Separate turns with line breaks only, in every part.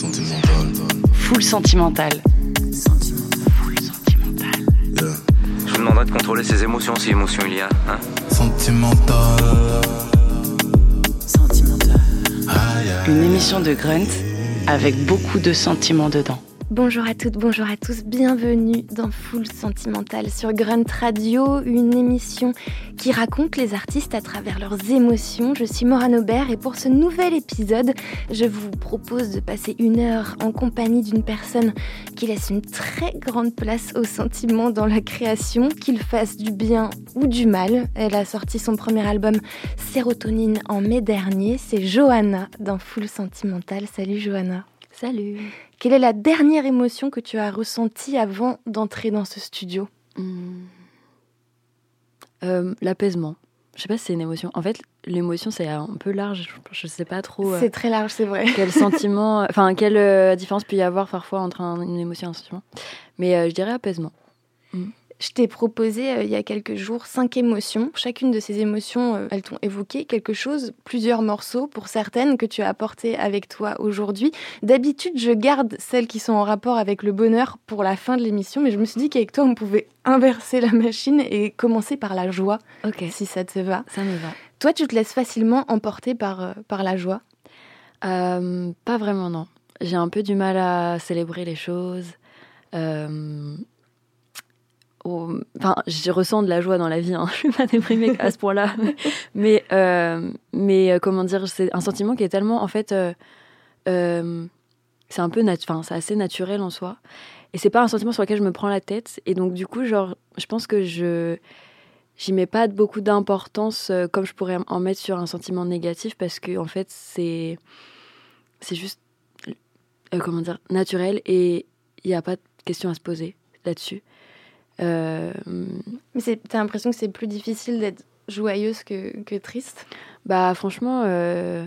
Sentimental.
Full sentimental. Full sentimental.
Yeah.
Je vous demanderai de contrôler ses émotions si émotion il y a. Hein
Sentimental. Aïe, aïe.
Une émission de Grunt avec beaucoup de sentiments dedans.
Bonjour à toutes, bonjour à tous, bienvenue dans Full Sentimental sur Grunt Radio, une émission qui raconte les artistes à travers leurs émotions. Je suis Morane Aubert et pour ce nouvel épisode, je vous propose de passer une heure en compagnie d'une personne qui laisse une très grande place aux sentiments dans la création, qu'il fasse du bien ou du mal. Elle a sorti son premier album Sérotonine en mai dernier, c'est Johanna dans Full Sentimental. Salut Johanna.
Salut.
Quelle est la dernière émotion que tu as ressentie avant d'entrer dans ce studio?
Hmm. Euh, L'apaisement. Je sais pas si c'est une émotion. En fait, l'émotion, c'est un peu large. Je- sais pas trop euh,
C'est très large, c'est vrai.
quel sentiment. Enfin, quelle euh, différence peut y avoir parfois entre un- une émotion et un sentiment. Mais je dirais apaisement.
Je t'ai proposé euh, il y a quelques jours cinq émotions. Chacune de ces émotions, euh, elles t'ont évoqué quelque chose, plusieurs morceaux pour certaines que tu as apportées avec toi aujourd'hui. D'habitude, je garde celles qui sont en rapport avec le bonheur pour la fin de l'émission, mais je me suis dit qu'avec toi, on pouvait inverser la machine et commencer par la joie,
Ok,
si ça te va.
ça me va.
Toi, tu te laisses facilement emporter par, euh, par la joie?
Pas vraiment, non. J'ai un peu du mal à célébrer les choses. Euh, Enfin, je ressens de la joie dans la vie. Hein. Je suis pas déprimée à ce point-là. mais, euh, mais euh, comment dire, c'est un sentiment qui est tellement, en fait, euh, c'est un peu, nat- c'est assez naturel en soi. Et c'est pas un sentiment sur lequel je me prends la tête. Et donc, du coup, genre, je pense que je j'y mets pas beaucoup d'importance comme je pourrais en mettre sur un sentiment négatif parce que en fait c'est c'est juste comment dire naturel et il n'y a pas de question à se poser là-dessus Euh,
Mais t'as l'impression que c'est plus difficile d'être joyeuse que, que triste?
Bah franchement euh,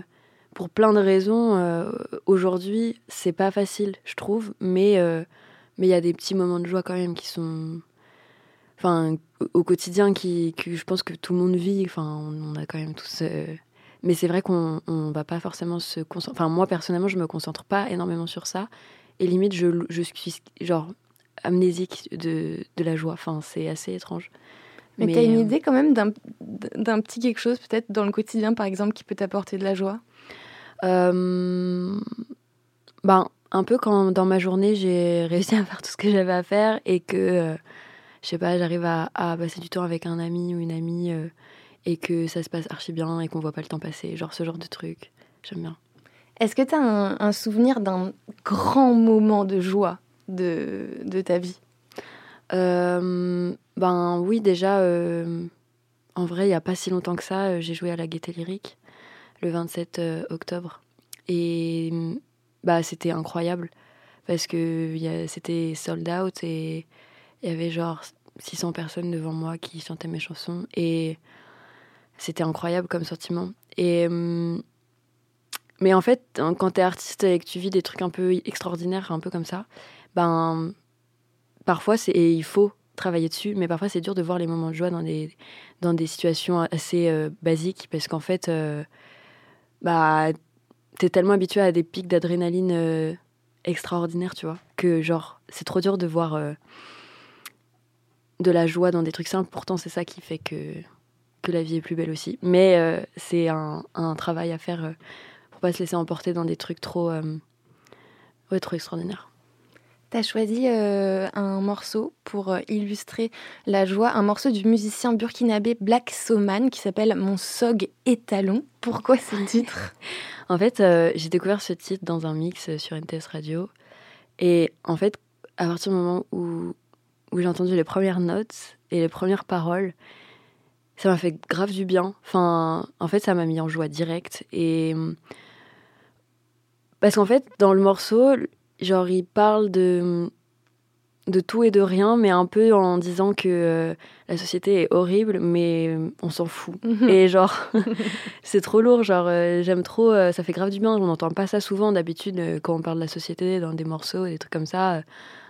pour plein de raisons euh, aujourd'hui c'est pas facile je trouve mais euh, mais il y a des petits moments de joie quand même qui sont enfin au- quotidien qui que je pense que tout le monde vit enfin on, on a quand même tous mais c'est vrai qu'on on va pas forcément se concentrer enfin moi personnellement je me concentre pas énormément sur ça et limite je, je suis genre amnésique de, de la joie enfin c'est assez étrange
Mais, t'as une
euh,
idée quand même d'un d'un petit quelque chose, peut-être dans le quotidien par exemple, qui peut t'apporter de la joie?
Euh, ben, un peu quand dans ma journée j'ai réussi à faire tout ce que j'avais à faire et que, euh, je sais pas, j'arrive à, à passer du temps avec un ami ou une amie euh, et que ça se passe archi bien et qu'on voit pas le temps passer. Genre ce genre de truc. J'aime bien.
Est-ce que t'as un, un souvenir d'un grand moment de joie? De, de ta vie
Euh, ben oui, déjà, euh, en vrai, il y a pas si longtemps que ça, euh, j'ai joué à la Gaieté Lyrique le 27 euh, octobre. Et bah, c'était incroyable parce que c'était sold out et il y avait genre 600 personnes devant moi qui chantaient mes chansons. Et c'était incroyable comme sentiment. Et, mais en fait, hein, quand tu es artiste et que tu vis des trucs un peu extraordinaires, un peu comme ça, ben parfois c'est et il faut travailler dessus mais parfois c'est dur de voir les moments de joie dans des dans des situations assez euh, basiques parce qu'en fait euh, bah t'es tellement habitué à des pics d'adrénaline euh, extraordinaires tu vois que genre c'est trop dur de voir de la joie dans des trucs simples. Pourtant c'est ça qui fait que que la vie est plus belle aussi. Mais c'est un, un travail à faire pour pas se laisser emporter dans des trucs trop ouais trop extraordinaires
T'as choisi euh, un morceau pour euh, illustrer la joie, un morceau du musicien burkinabé Black Soman qui s'appelle Mon Sog Étalon. Pourquoi ce titre?
En fait, euh, j'ai découvert ce titre dans un mix sur NTS Radio. Et en fait, à partir du moment où, où j'ai entendu les premières notes et les premières paroles, ça m'a fait grave du bien. Enfin, en fait, ça m'a mis en joie directe. Et. Parce qu'en fait, dans le morceau, genre, il parle de de tout et de rien, mais un peu en disant que euh, la société est horrible, mais euh, on s'en fout. Et genre, c'est trop lourd, genre, euh, j'aime trop, euh, ça fait grave du bien, on n'entend pas ça souvent d'habitude quand on parle de la société dans des morceaux, des trucs comme ça,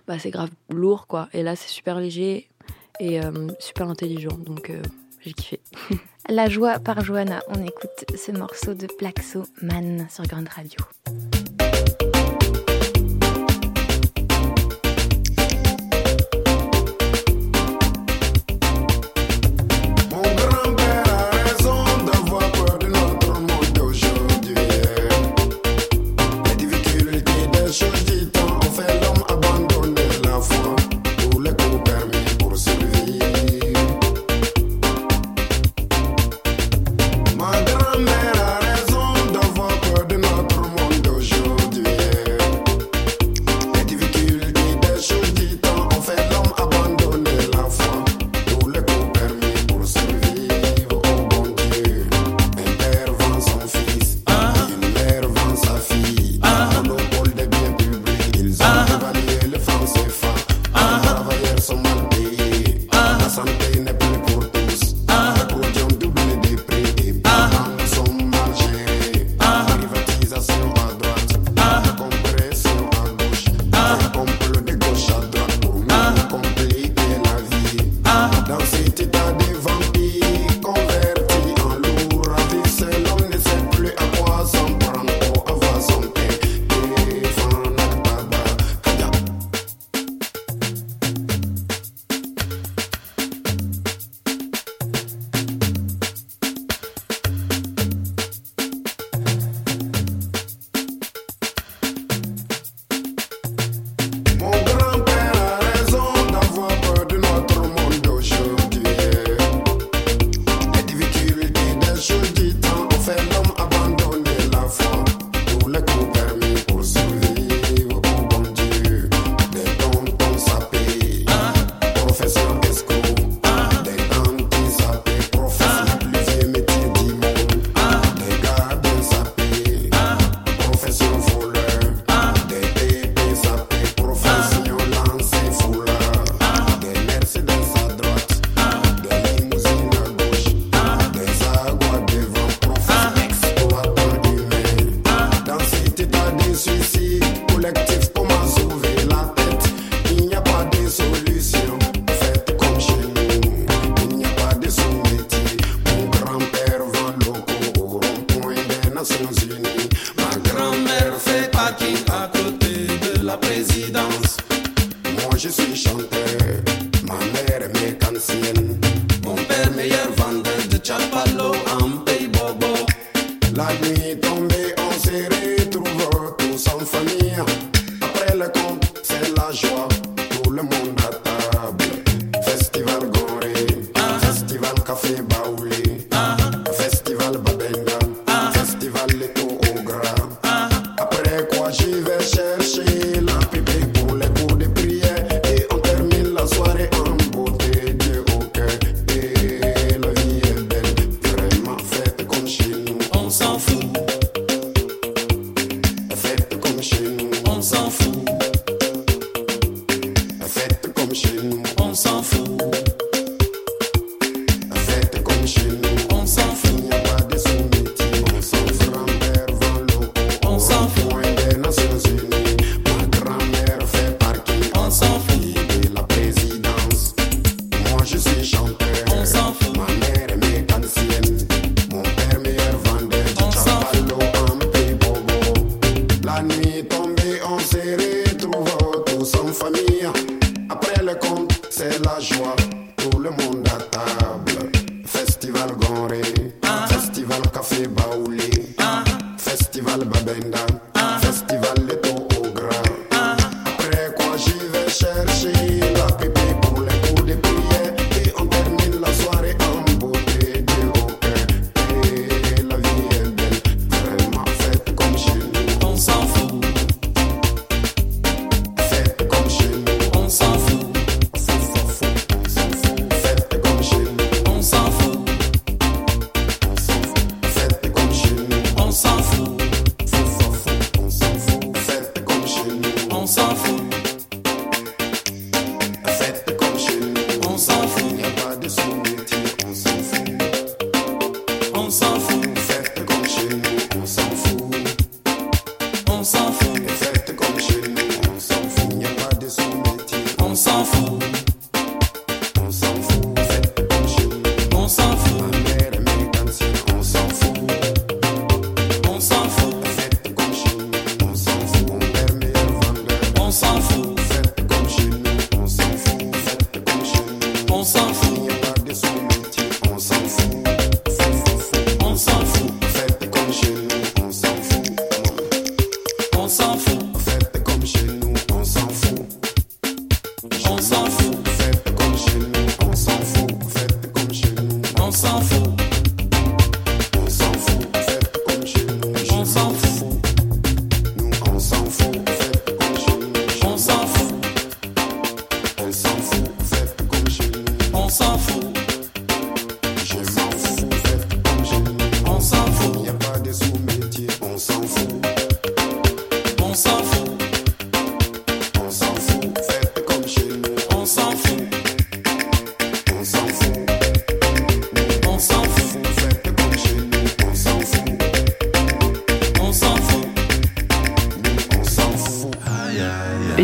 bah c'est grave lourd, quoi. Et là, c'est super léger et super intelligent, donc j'ai kiffé.
La joie par Johanna. On écoute ce morceau de Plaxo Man sur Grande Radio.
Il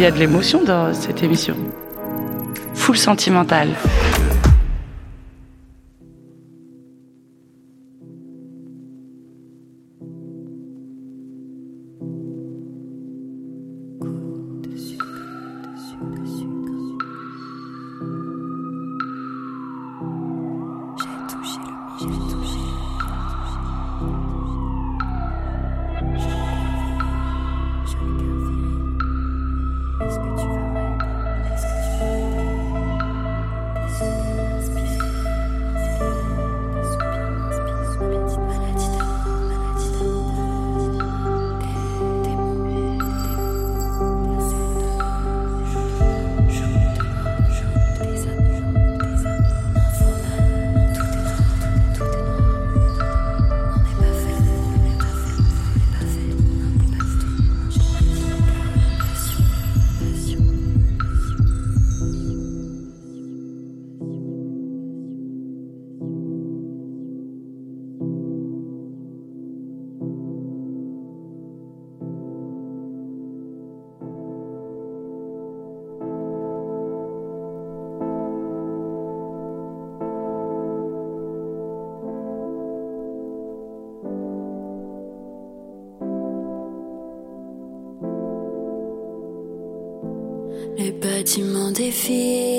y a de l'émotion dans cette émission. Full sentimentale.
défi.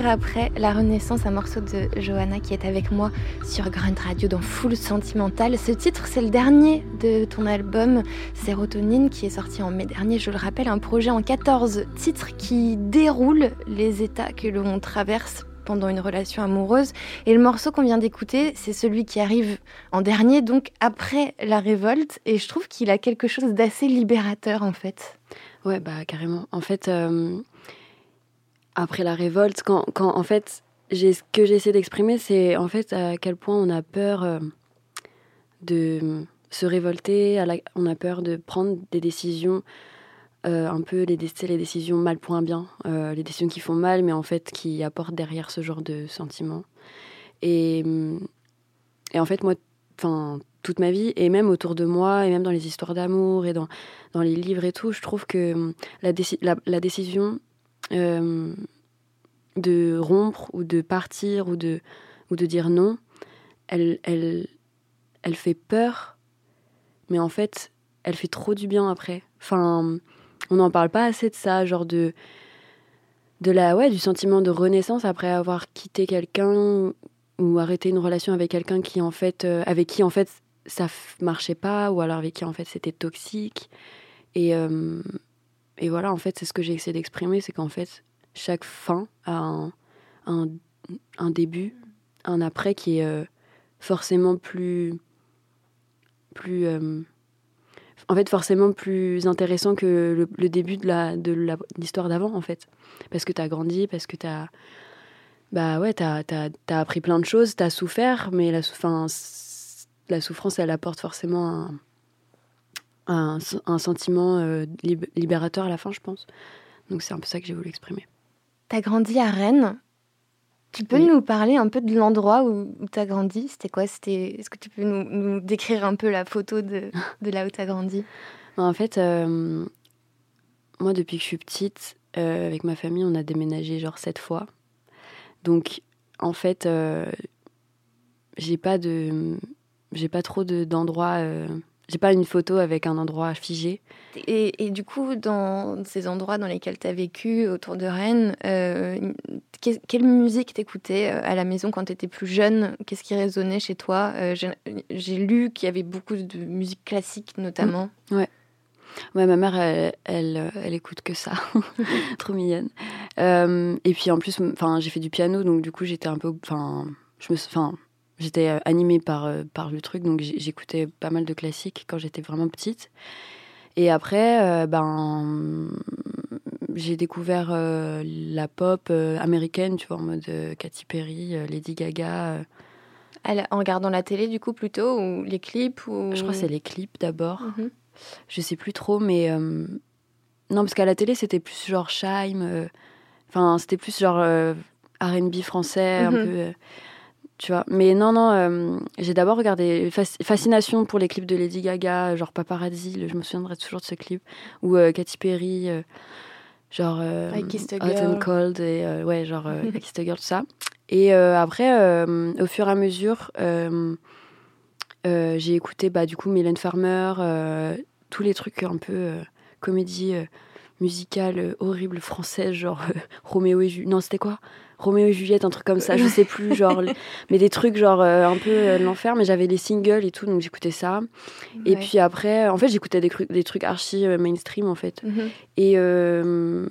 Après
la Renaissance, un morceau de Johanna qui est avec moi sur Grunt Radio dans Full Sentimental. Ce titre, c'est le dernier de ton album Sérotonine qui est sorti en mai dernier. Je le rappelle, un projet en 14 titres qui déroule les états que l'on traverse pendant une relation amoureuse. Et le morceau qu'on vient d'écouter, c'est celui qui arrive en dernier, donc après la révolte. Et je trouve qu'il a quelque chose d'assez libérateur en fait.
Ouais, bah carrément. En fait, euh, après la révolte, quand, quand en fait, ce que j'essaie d'exprimer, c'est en fait à quel point on a peur euh, de se révolter, on a peur de prendre des décisions, euh, un peu les, décisions mal pour un bien, euh, les décisions qui font mal, mais en fait qui apportent derrière ce genre de sentiments. Et, et en fait, moi, enfin, toute ma vie, et même autour de moi, et même dans les histoires d'amour, et dans, dans les livres et tout, je trouve que hum, la, déci- la décision euh, de rompre ou de partir ou de, ou de dire non, elle, elle, elle fait peur, mais en fait, elle fait trop du bien après. Enfin, on n'en parle pas assez de ça, genre de, de la, ouais, du sentiment de renaissance après avoir quitté quelqu'un ou arrêté une relation avec quelqu'un qui en fait, euh, avec qui en fait ça marchait pas ou alors avec qui en fait c'était toxique. Et, euh, et voilà, en fait, c'est ce que j'ai essayé d'exprimer, c'est qu'en fait, chaque fin a un, un, un début, un après qui est euh, forcément plus. plus euh, en fait, forcément plus intéressant que le, début de de la- l'histoire d'avant, en fait. Parce que t'as grandi, parce que t'as. Bah ouais, t'as as, appris plein de choses, t'as souffert, mais la, 'fin, la souffrance, elle apporte forcément un, un, un sentiment euh, lib- libérateur à la fin, je pense. Donc c'est un peu ça que j'ai voulu exprimer.
T'as grandi à Rennes. Tu peux
Oui.
nous parler un peu de l'endroit où, où t'as grandi? C'était quoi? C'était Est-ce que tu peux nous, nous décrire un peu la photo de, de là où t'as grandi?
En fait, euh, moi, depuis que je suis petite, euh, avec ma famille, on a déménagé genre sept fois. Donc, en fait, j'ai pas de, j'ai pas trop de- d'endroits. J'ai pas une photo avec un endroit figé.
Et, et du coup, dans ces endroits dans lesquels tu as vécu autour de Rennes, euh, quelle musique t'écoutais euh, à la maison quand tu étais plus jeune? Qu'est-ce qui résonnait chez toi? Euh, J'ai lu qu'il y avait beaucoup de musique classique notamment.
Ouais, ma mère, elle, elle, elle écoute que ça. Trop mignonne. Euh, et puis en plus, enfin, j'ai fait du piano, donc du coup, j'étais un peu, enfin, je me, enfin, j'étais euh, animée par euh, par le truc, donc j'écoutais pas mal de classiques quand j'étais vraiment petite. Et après, euh, ben, j'ai découvert euh, la pop euh, américaine, tu vois, en mode euh, Katy Perry, Lady Gaga.
la- en regardant la télé du coup plutôt ou les clips ou...
Je crois que c'est les clips d'abord.
Mhm.
Je sais plus trop, mais non, parce qu'à la télé c'était plus genre Shime. Enfin, c'était plus genre R&B français, un
Mhm.
peu. Euh, tu vois. Mais non, non, euh, j'ai d'abord regardé Fas- Fascination pour les clips de Lady Gaga, genre Paparazzi, le- je me souviendrai toujours de ce clip, ou euh, Katy Perry, euh, genre euh,
I Kissed a
Hot and Cold, et euh, ouais, genre euh, I Kissed a Girl, tout ça. Et euh, après, euh, au fur et à mesure, euh, euh, j'ai écouté bah, du coup Mylène Farmer, euh, tous les trucs un peu euh, comédie euh, musicale euh, horrible française, genre euh, Roméo et Juliette. Non, c'était quoi? Roméo et Juliette, un truc comme ça, je sais plus, genre, mais des trucs genre euh, un peu euh, de l'enfer, mais j'avais les singles et tout, donc j'écoutais ça. Et puis après, en fait, j'écoutais des, des trucs archi euh, mainstream en fait.
Mhm.
Et euh,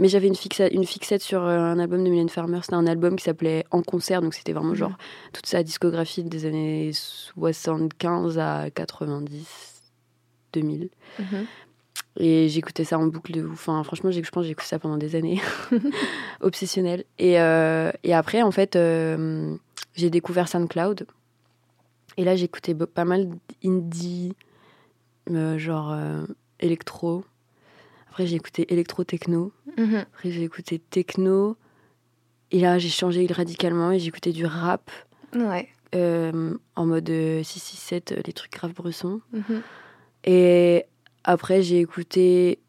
mais j'avais une, fixa- une fixette sur euh, un album de Mylène Farmer. C'était un album qui s'appelait En concert, donc c'était vraiment genre toute sa discographie des années 75 à 90, 2000.
Mhm.
Et j'écoutais ça en boucle de ouf. Enfin, franchement, je pense que j'ai écouté ça pendant des années. Obsessionnel. Et, euh, et après, en fait, euh, j'ai découvert SoundCloud. Et là, j'écoutais pas mal d'indie, euh, genre électro. Après, j'ai écouté électro-techno.
Mhm.
Après, j'ai écouté techno. Et là, j'ai changé radicalement et j'ai écouté du rap
Ouais.
en mode euh, 667, euh, les trucs grave bressons.
Mhm.
Et après, j'ai écouté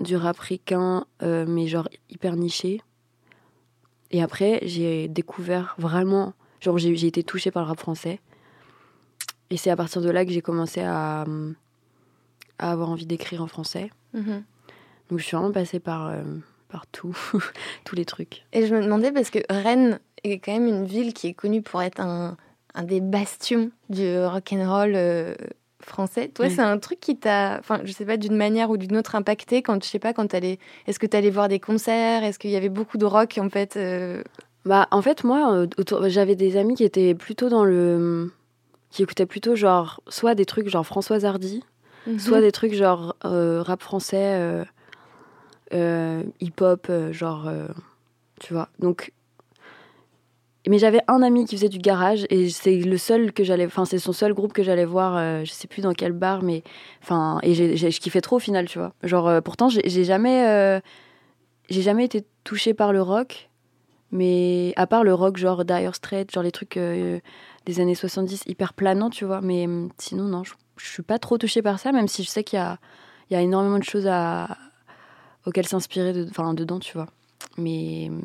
du rap ricain, euh, mais genre hyper niché. Et après, j'ai découvert vraiment. Genre, j'ai j'ai été touchée par le rap français. Et c'est à partir de là que j'ai commencé à, hum, à avoir envie d'écrire en français.
Mhm.
Donc, je suis vraiment passée par, euh, par tout, tous les trucs.
Et je me demandais parce que Rennes est quand même une ville qui est connue pour être un, un des bastions du rock'n'roll euh, français. Toi, c'est un truc qui t'a, enfin, je sais pas, d'une manière ou d'une autre impacté quand, je sais pas, quand t'allais, est-ce que t'allais voir des concerts, est-ce qu'il y avait beaucoup de rock en fait euh,
Bah, en fait, moi, euh, autour- j'avais des amis qui étaient plutôt dans le. qui écoutaient plutôt genre. soit des trucs genre Françoise Hardy, soit des trucs genre euh, rap français, euh, hip-hop, genre. tu vois. Donc. Mais j'avais un ami qui faisait du garage et c'est le seul que j'allais. Enfin, c'est son seul groupe que j'allais voir, euh, je sais plus dans quel bar, mais. Enfin, et je kiffais trop au final, tu vois. Genre, euh, pourtant, j'ai, jamais. euh, j'ai jamais été touchée par le rock. Mais à part le rock, genre Dire Straits, genre les trucs euh, des années 70 hyper planants, tu vois. Mais hum, sinon, non, je, je suis pas trop touchée par ça, même si je sais qu'il y a, il y a énormément de choses auxquelles s'inspirer enfin, dedans, tu vois. Mais hum,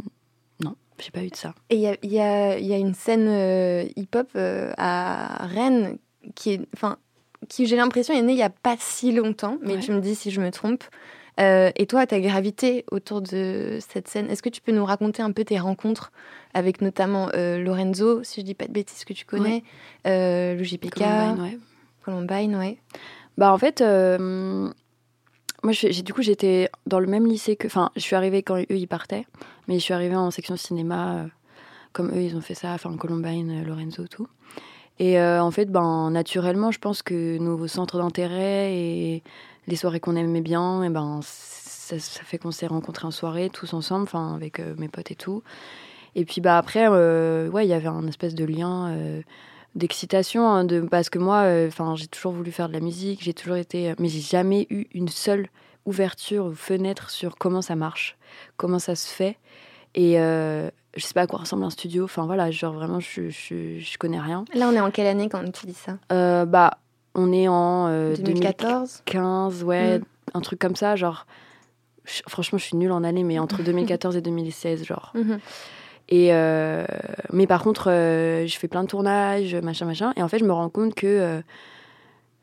j'ai pas eu de ça.
Et il y a, y a- y a une scène euh, hip-hop euh, à Rennes qui est, enfin, qui j'ai l'impression est née il y a pas si longtemps, mais
Ouais.
tu me dis si je me trompe. Euh, et toi, tu as gravité autour de cette scène. Est-ce que tu peux nous raconter un peu tes rencontres avec notamment Lorenzo, si je dis pas de bêtises que tu connais, le JPK,
Columbine, ouais.
Columbine, ouais.
Bah en fait, moi j'ai du coup j'étais dans le même lycée que, enfin je suis arrivée quand eux ils partaient, mais je suis arrivée en section cinéma, euh, comme eux ils ont fait ça, enfin Columbine, euh, Lorenzo, tout. Et euh, en fait, ben naturellement, je pense que nos centres d'intérêt et les soirées qu'on aimait bien, et ben ça, fait qu'on s'est rencontrés en soirée tous ensemble, enfin avec mes potes et tout. Et puis bah après, ouais, il y avait un espèce de lien. Euh, d'excitation hein, de parce que moi enfin j'ai toujours voulu faire de la musique j'ai toujours été mais j'ai jamais eu une seule ouverture ou fenêtre sur comment ça marche comment ça se fait et euh, je sais pas à quoi ressemble un studio enfin voilà genre vraiment je je, je connais rien
Là, on est en quelle année quand tu dis ça?
Euh, bah on est en euh,
2014
2015 ouais
Mm.
un truc comme ça genre je- franchement, je suis nulle en année, mais entre 2014 et 2016, genre.
Mhm.
Et euh, mais par contre, euh, je fais plein de tournages, machin, machin. Et en fait, je me rends compte que euh,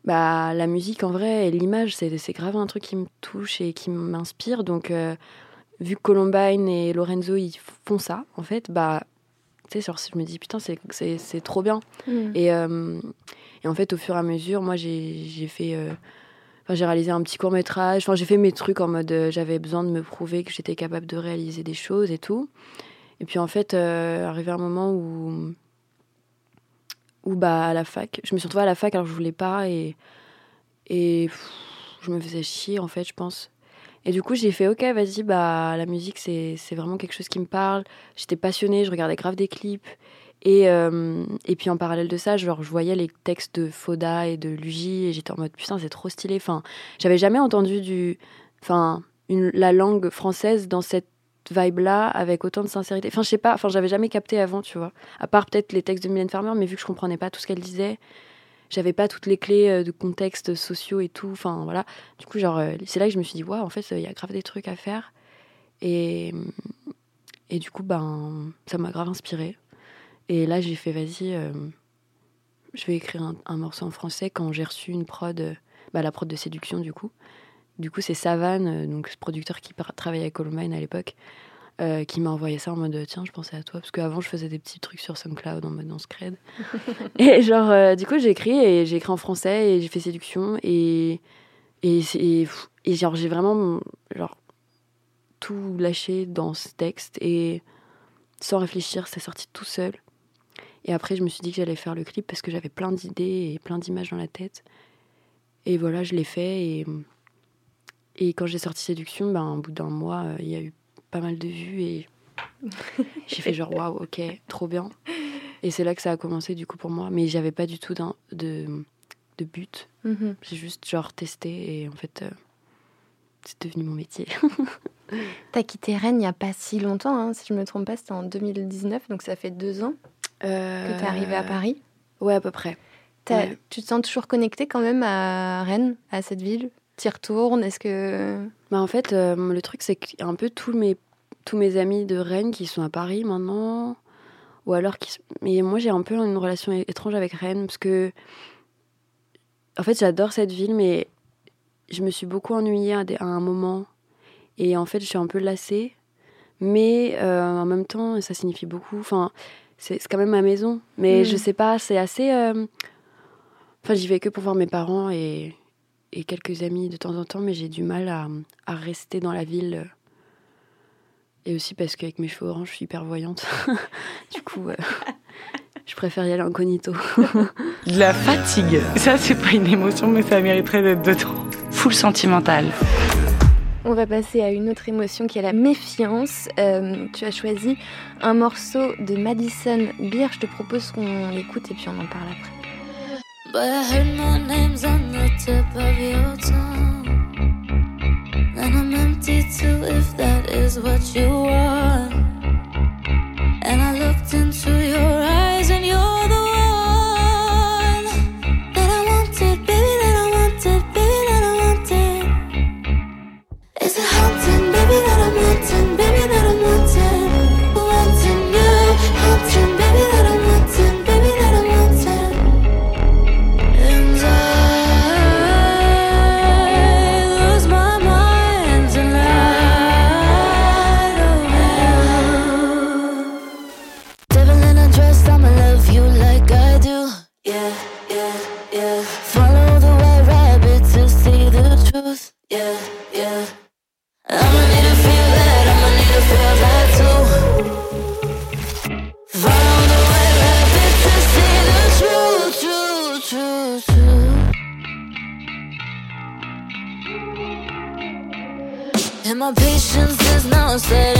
bah, la musique, en vrai, et l'image, c'est grave un truc qui me touche et qui m'inspire. Donc, vu que Columbine et Lorenzo, ils font ça, en fait, bah, tu sais, je me dis, putain, c'est- trop bien.
Mhm.
Et, et en fait, au fur et à mesure, moi, j'ai fait. Enfin, j'ai réalisé un petit court métrage. Enfin, j'ai fait mes trucs en mode j'avais besoin de me prouver que j'étais capable de réaliser des choses et tout. Et puis en fait, euh, arrivé un moment où, où bah à la fac, je me suis retrouvée à la fac alors que je voulais pas et et je me faisais chier en fait, je pense. Et du coup, j'ai fait OK, vas-y, bah la musique c'est vraiment quelque chose qui me parle. J'étais passionnée, je regardais grave des clips. Et, euh, et puis en parallèle de ça, genre, je voyais les textes de Foda et de Luigi et j'étais en mode putain, c'est trop stylé. Enfin, j'avais jamais entendu du, enfin, la langue française dans cette vibe-là avec autant de sincérité. Enfin, je sais pas, enfin, j'avais jamais capté avant, tu vois. À part peut-être les textes de Mylène Farmer, mais vu que je comprenais pas tout ce qu'elle disait, j'avais pas toutes les clés euh, de contexte sociaux et tout. Enfin, voilà. Du coup, genre, euh, c'est là que je me suis dit, waouh, en fait, il y a grave des trucs à faire. Et, et du coup, ben, ça m'a grave inspiré. Et là, j'ai fait, vas-y, euh, je vais écrire un, un morceau en français quand j'ai reçu une prod, euh, bah, la prod de séduction, du coup. Du coup, c'est Savane, euh, donc ce producteur qui travaillait avec Columbine à l'époque, euh, qui m'a envoyé ça en mode tiens, je pensais à toi. Parce qu'avant, je faisais des petits trucs sur SoundCloud en mode dans Scred. et genre, euh, du coup, j'ai écrit et j'ai écrit en français et j'ai fait séduction. Et, et, et, et genre, j'ai vraiment genre, tout lâché dans ce texte. Et sans réfléchir, c'est sorti tout seul. Et après, je me suis dit que j'allais faire le clip parce que j'avais plein d'idées et plein d'images dans la tête. Et voilà, je l'ai fait. Et, et quand j'ai sorti Séduction, ben, au bout d'un mois, euh, il y a eu pas mal de vues et j'ai fait genre waouh, ok, trop bien. Et c'est là que ça a commencé du coup pour moi. Mais j'avais pas du tout de, de but.
Mhm.
J'ai juste genre testé et en fait, euh, c'est devenu mon métier.
T'as quitté Rennes il n'y a pas si longtemps, hein, si je me trompe pas, c'était en 2019, donc ça fait deux ans que t'es arrivé à Paris.
Ouais, à peu près. Ouais.
Tu te sens toujours connecté quand même à Rennes, à cette ville? T'y retournes Est-ce que...
Bah en fait, euh, le truc, c'est qu'il y a un peu tous mes, tous mes amis de Rennes qui sont à Paris maintenant. Ou alors qui. Mais moi, j'ai un peu une relation étrange avec Rennes parce que. En fait, j'adore cette ville, mais je me suis beaucoup ennuyée à, des- à un moment. Et en fait, je suis un peu lassée. Mais euh, en même temps, ça signifie beaucoup. Enfin, c'est quand même ma maison. Mais
Mm.
je sais pas, c'est assez. euh, Enfin, j'y vais que pour voir mes parents et, et quelques amis de temps en temps, mais j'ai du mal à, à rester dans la ville. Et aussi parce qu'avec mes cheveux orange, je suis hyper voyante. du coup, euh, je préfère y aller incognito.
De la fatigue. Ça, c'est pas une émotion, mais ça mériterait d'être dedans. Full sentimental.
On va passer à une autre émotion qui est la méfiance. Euh, tu as choisi un morceau de Madison Beer. Je te propose qu'on l'écoute et puis on en parle après.
But I heard my name's on the tip of your tongue. And I'm empty too, if that is what you want. And I looked into your eyes, Yeah, yeah. I'ma need to feel. I'ma need to feel too. The to see the truth, truth, truth, truth. And my patience is now setting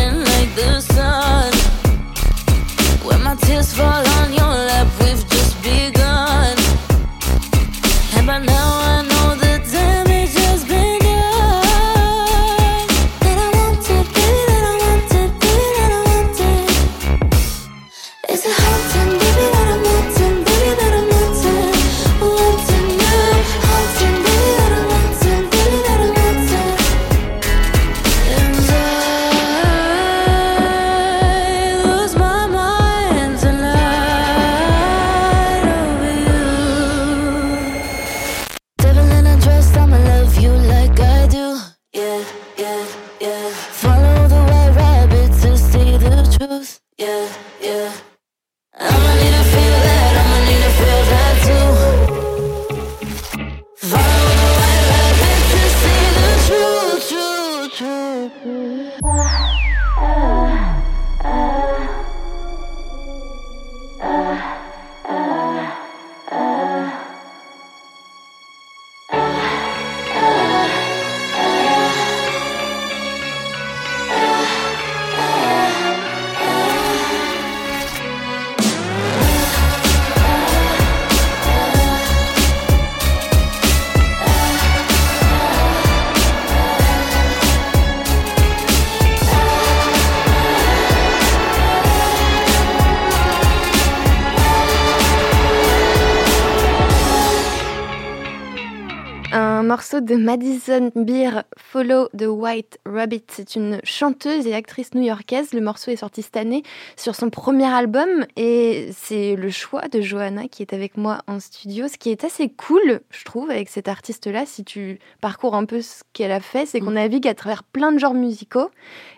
Madison Beer, Follow the White Rabbit. C'est une chanteuse et actrice new-yorkaise. Le morceau est sorti cette année sur son premier album et c'est le choix de Johanna qui est avec moi en studio. Ce qui est assez cool, je trouve, avec cette artiste-là, si tu parcours un peu ce qu'elle a fait, c'est qu'on navigue à travers plein de genres musicaux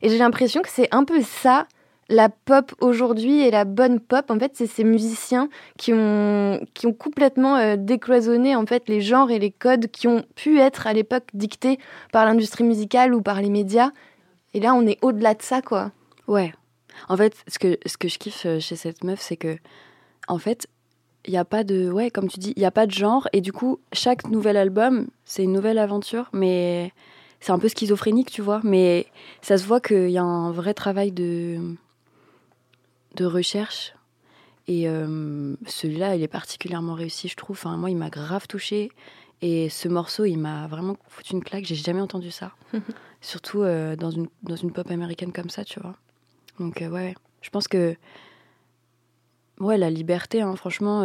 et j'ai l'impression que c'est un peu ça la pop aujourd'hui et la bonne pop, en fait, c'est ces musiciens qui ont, complètement euh, décloisonné en fait les genres et les codes qui ont pu être à l'époque dictés par l'industrie musicale ou par les médias. Et là, on est au-delà de ça, quoi.
Ouais. En fait, ce que, ce que je kiffe euh, chez cette meuf, c'est que, en fait, il n'y a pas de. Ouais, comme tu dis, il n'y a pas de genre. Et du coup, chaque nouvel album, c'est une nouvelle aventure. Mais c'est un peu schizophrénique, tu vois. Mais ça se voit qu'il y a un vrai travail de, de recherche. Et euh, celui-là, il est particulièrement réussi, je trouve. Enfin, moi, il m'a grave touché. Et ce morceau, il m'a vraiment foutu une claque. J'ai jamais entendu ça. Surtout euh, dans, une, dans une pop américaine comme ça, tu vois. Donc, euh, ouais, je pense que. Ouais, la liberté, hein, franchement,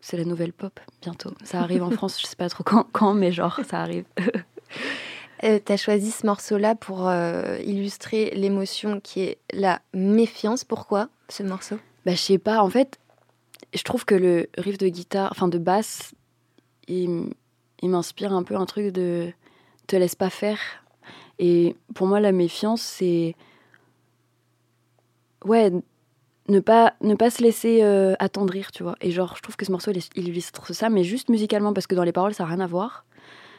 c'est la nouvelle pop bientôt. Ça arrive en France, je sais pas trop quand, quand mais genre, ça arrive.
Euh, tu as choisi ce morceau-là pour euh, illustrer l'émotion qui est la méfiance. Pourquoi ce morceau?
Bah, je sais pas, en fait, je trouve que le riff de guitare, enfin de basse, il, m'inspire un peu un truc de te laisse pas faire. Et pour moi, la méfiance, c'est. Ouais, ne pas, ne pas se laisser euh, attendrir, tu vois. Et genre, je trouve que ce morceau, il illustre ça, mais juste musicalement, parce que dans les paroles, ça n'a rien à voir.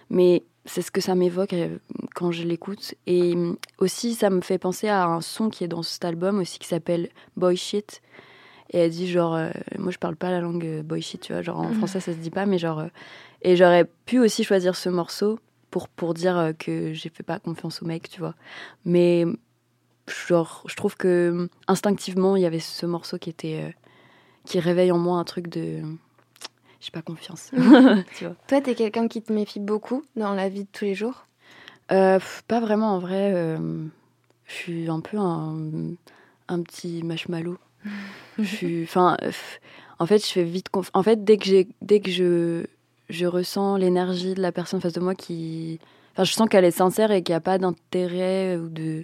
Mais c'est ce que ça m'évoque euh, quand je l'écoute. Et euh, aussi, ça me fait penser à un son qui est dans cet album aussi, qui s'appelle Boy Shit. Et elle dit genre, euh, moi je parle pas la langue boy shit, tu vois, genre en français ça se dit pas, mais genre. euh, et j'aurais pu aussi choisir ce morceau pour, pour dire euh, que j'ai fait pas confiance au mec, tu vois. Mais genre, je trouve que instinctivement, il y avait ce morceau qui était. qui réveille en moi un truc de. J'ai pas confiance, tu vois.
Toi, tu es quelqu'un qui te méfie beaucoup dans la vie de tous les jours?
Euh, pff, pas vraiment en vrai. euh, je suis un peu un, un petit marshmallow. je suis, enfin, en fait, je fais vite conf- En fait, dès que j'ai, dès que je, je ressens l'énergie de la personne face de moi qui, enfin, je sens qu'elle est sincère et qu'il n'y a pas d'intérêt ou de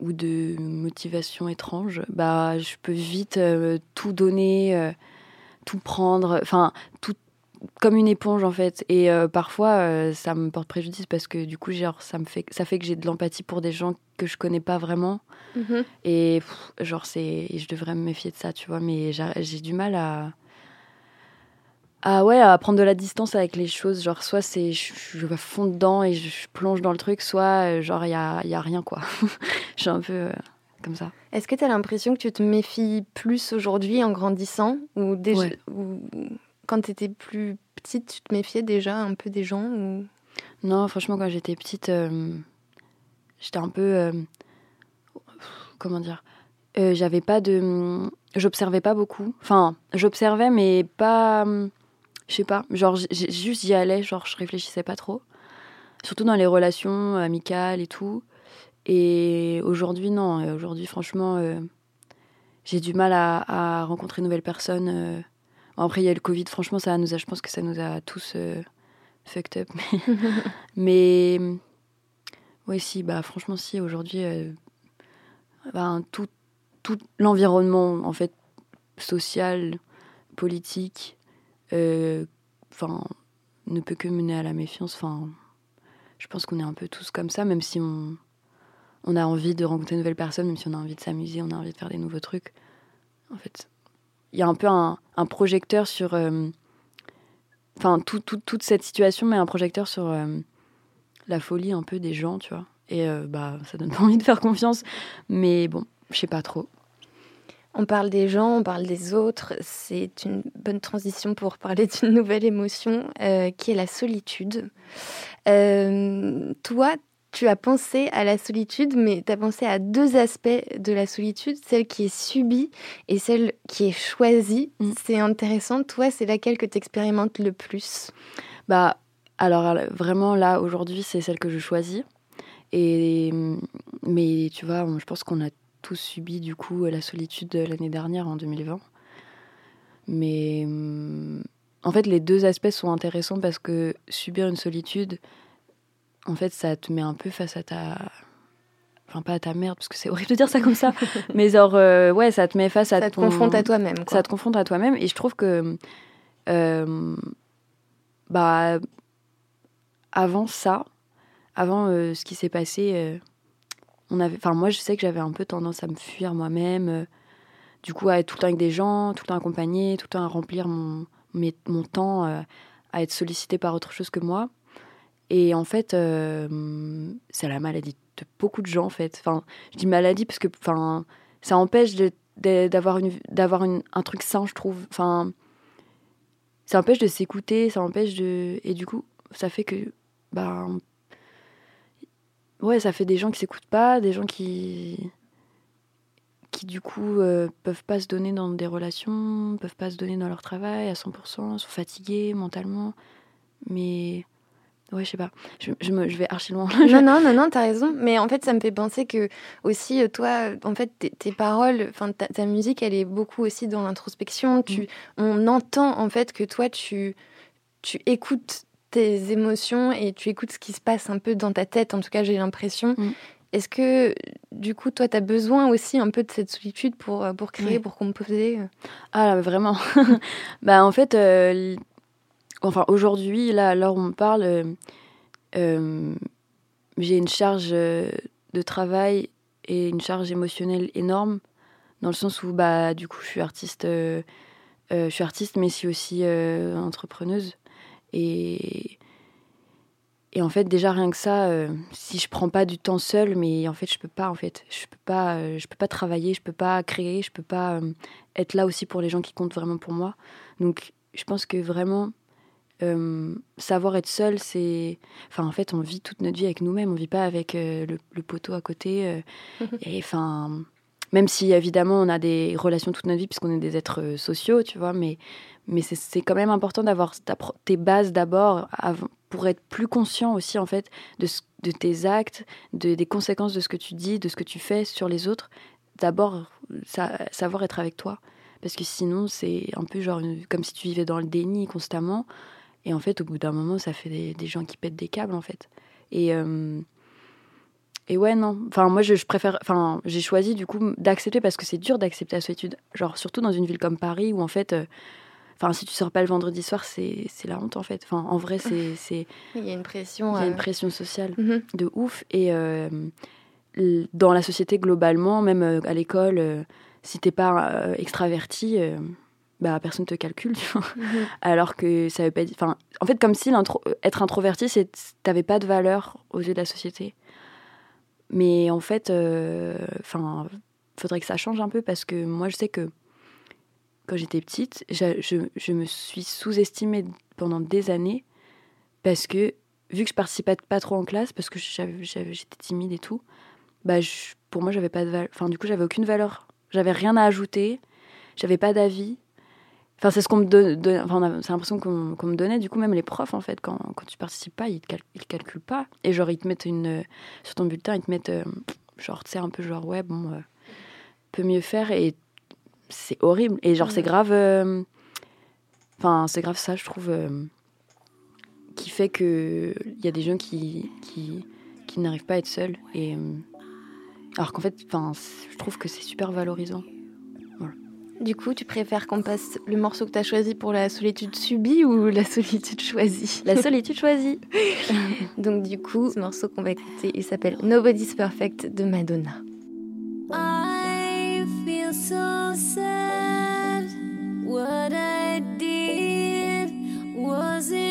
ou de motivation étrange, bah, je peux vite euh, tout donner, euh, tout prendre, enfin, tout comme une éponge en fait. Et euh, parfois, euh, ça me porte préjudice parce que du coup, genre, ça me fait, ça fait que j'ai de l'empathie pour des gens que je connais pas vraiment. Et pff, genre, c'est, je devrais me méfier de ça, tu vois. Mais j'ai du mal à, à ouais, à prendre de la distance avec les choses. Genre, soit c'est, je, je vais à fond dedans et je, je plonge dans le truc, soit euh, genre il y a, y a rien quoi. je suis un peu euh, comme ça.
Est-ce que tu as l'impression que tu te méfies plus aujourd'hui en grandissant ou, déjà,
Ouais.
ou quand tu étais plus petite, tu te méfiais déjà un peu des gens ou...
Non, franchement, quand j'étais petite, euh, j'étais un peu. euh, comment dire Euh, J'avais pas de. J'observais pas beaucoup. Enfin, j'observais, mais pas. Je sais pas. Genre, juste j'y allais, genre, je réfléchissais pas trop. Surtout dans les relations amicales et tout. Et aujourd'hui, non. Aujourd'hui, franchement, euh, j'ai du mal à, rencontrer de nouvelles personnes. euh. Après, il y a le Covid. Franchement, ça nous a, je pense que ça nous a tous euh, fucked up. Mais oui, si, bah franchement, si, aujourd'hui, tout, tout l'environnement, en fait, social, politique, enfin, ne peut que mener à la méfiance. Enfin, je pense qu'on est un peu tous comme ça, même si on, on a envie de rencontrer de nouvelles personnes, même si on a envie de s'amuser, on a envie de faire des nouveaux trucs. En fait, il y a un peu un, projecteur sur. euh, Enfin, tout, tout- toute cette situation met un projecteur sur euh, la folie un peu des gens, tu vois. Et euh, bah, ça donne pas envie de faire confiance. Mais bon, je sais pas trop.
On parle des gens, on parle des autres. C'est une bonne transition pour parler d'une nouvelle émotion qui est la solitude. Toi, tu as pensé à la solitude, mais tu as pensé à deux aspects de la solitude, celle qui est subie et celle qui est choisie.
Mm.
C'est intéressant. Toi, c'est laquelle que tu expérimentes le plus?
Bah, alors euh, vraiment là aujourd'hui, c'est celle que je choisis. Et mais tu vois, je pense qu'on a tous subi du coup la solitude l'année dernière en 2020. Mais hum, en fait, les deux aspects sont intéressants parce que subir une solitude, en fait, ça te met un peu face à ta enfin pas à ta merde parce que c'est horrible de dire ça comme ça, mais genre euh, ouais, ça te met face à
Ça te confronte à toi-même.
ça te confronte à toi-même et je trouve que euh, bah avant ça avant euh, ce qui s'est passé on avait enfin moi je sais que j'avais un peu tendance à me fuir moi-même du coup à être tout le temps avec des gens tout le temps accompagné tout le temps à remplir mon mes- mon temps à être sollicité par autre chose que moi et en fait euh, c'est la maladie de beaucoup de gens en fait. Enfin je dis maladie parce que enfin ça empêche d'avoir un truc sain je trouve. Enfin ça empêche de s'écouter ça empêche de et du coup ça fait que bah ouais ça fait des gens qui s'écoutent pas des gens qui qui du coup euh, peuvent pas se donner dans des relations peuvent pas se donner dans leur travail à 100% sont fatigués mentalement. Mais ouais je sais pas je, je, me, je vais archi loin
non, non, non, non, t'as raison. Mais en fait, ça me fait penser que aussi, euh, toi, en fait, tes, tes paroles, enfin, ta, ta musique, elle est beaucoup aussi dans l'introspection. Tu, on entend en fait que toi, tu, tu écoutes tes émotions et tu écoutes ce qui se passe un peu dans ta tête. En tout cas, j'ai l'impression.
Mm.
Est-ce que, du coup, toi, tu as besoin aussi un peu de cette solitude pour, euh, pour créer,
Oui.
pour composer euh?
Ah là, vraiment. bah en fait, euh, enfin aujourd'hui, là, où on parle, euh, euh, j'ai une charge euh, de travail et une charge émotionnelle énorme, dans le sens où bah du coup je suis artiste, je suis artiste, mais je suis aussi entrepreneuse et et en fait déjà rien que ça, si je prends pas du temps seul, mais en fait je peux pas en fait, je peux pas, je peux pas travailler, je peux pas créer, je peux pas être là aussi pour les gens qui comptent vraiment pour moi. Donc, je pense que vraiment, euh, savoir être seul, c'est. Enfin, en fait, on vit toute notre vie avec nous-mêmes, on vit pas avec euh, le, le poteau à côté. euh, et enfin, même si évidemment, on a des relations toute notre vie, puisqu'on est des êtres sociaux, tu vois, mais, mais c'est- quand même important d'avoir tes bases d'abord pour être plus conscient aussi, en fait, de, ce- de tes actes, de, des conséquences de ce que tu dis, de ce que tu fais sur les autres. D'abord, sa- savoir être avec toi. Parce que sinon, c'est un peu genre une- comme si tu vivais dans le déni constamment. Et en fait, au bout d'un moment, ça fait des, des gens qui pètent des câbles, en fait. Et, euh, et ouais, non. Enfin, moi, je, je préfère. Enfin, j'ai choisi, du coup, d'accepter parce que c'est dur d'accepter la solitude. Genre, surtout dans une ville comme Paris où, en fait. euh, Enfin, si tu sors pas le vendredi soir, c'est c'est la honte, en fait. Enfin, en vrai, c'est c'est-
Il y a une pression.
il y a
euh,
une pression sociale
mhm.
de ouf. Et euh, dans la société globalement, même euh, à l'école, euh, si t'es pas euh, extraverti, euh, bah personne te calcule, tu vois.
Mhm.
Alors que ça veut pas dire. Enfin, en fait, comme si être introverti, c'est t'avais pas de valeur aux yeux de la société. Mais en fait, euh, enfin, faudrait que ça change un peu parce que moi, je sais que quand j'étais petite, je, je me suis sous-estimée pendant des années parce que vu que je participais pas trop en classe parce que j'étais timide et tout, bah je- pour moi j'avais pas de valeur. Enfin du coup j'avais aucune valeur. J'avais rien à ajouter. J'avais pas d'avis. Enfin c'est ce qu'on me donne. enfin, c'est l'impression qu'on me donnait. Du coup même les profs en fait quand, quand tu participes pas ils cal- ils calculent pas et genre ils te mettent une euh, sur ton bulletin ils te mettent euh, genre tu sais un peu genre ouais bon euh, peut mieux faire et c'est horrible et genre c'est grave. euh, Enfin c'est grave ça je trouve. qui fait que il y a des gens qui qui, qui n'arrivent pas à être seuls et alors qu'en fait je trouve que c'est super valorisant
Du coup, tu préfères qu'on passe le morceau que tu as choisi pour la solitude subie ou la solitude choisie
La solitude choisie.
Donc du coup, ce morceau qu'on va écouter, il s'appelle Nobody's Perfect de Madonna.
I feel so sad. What I did wasn't right.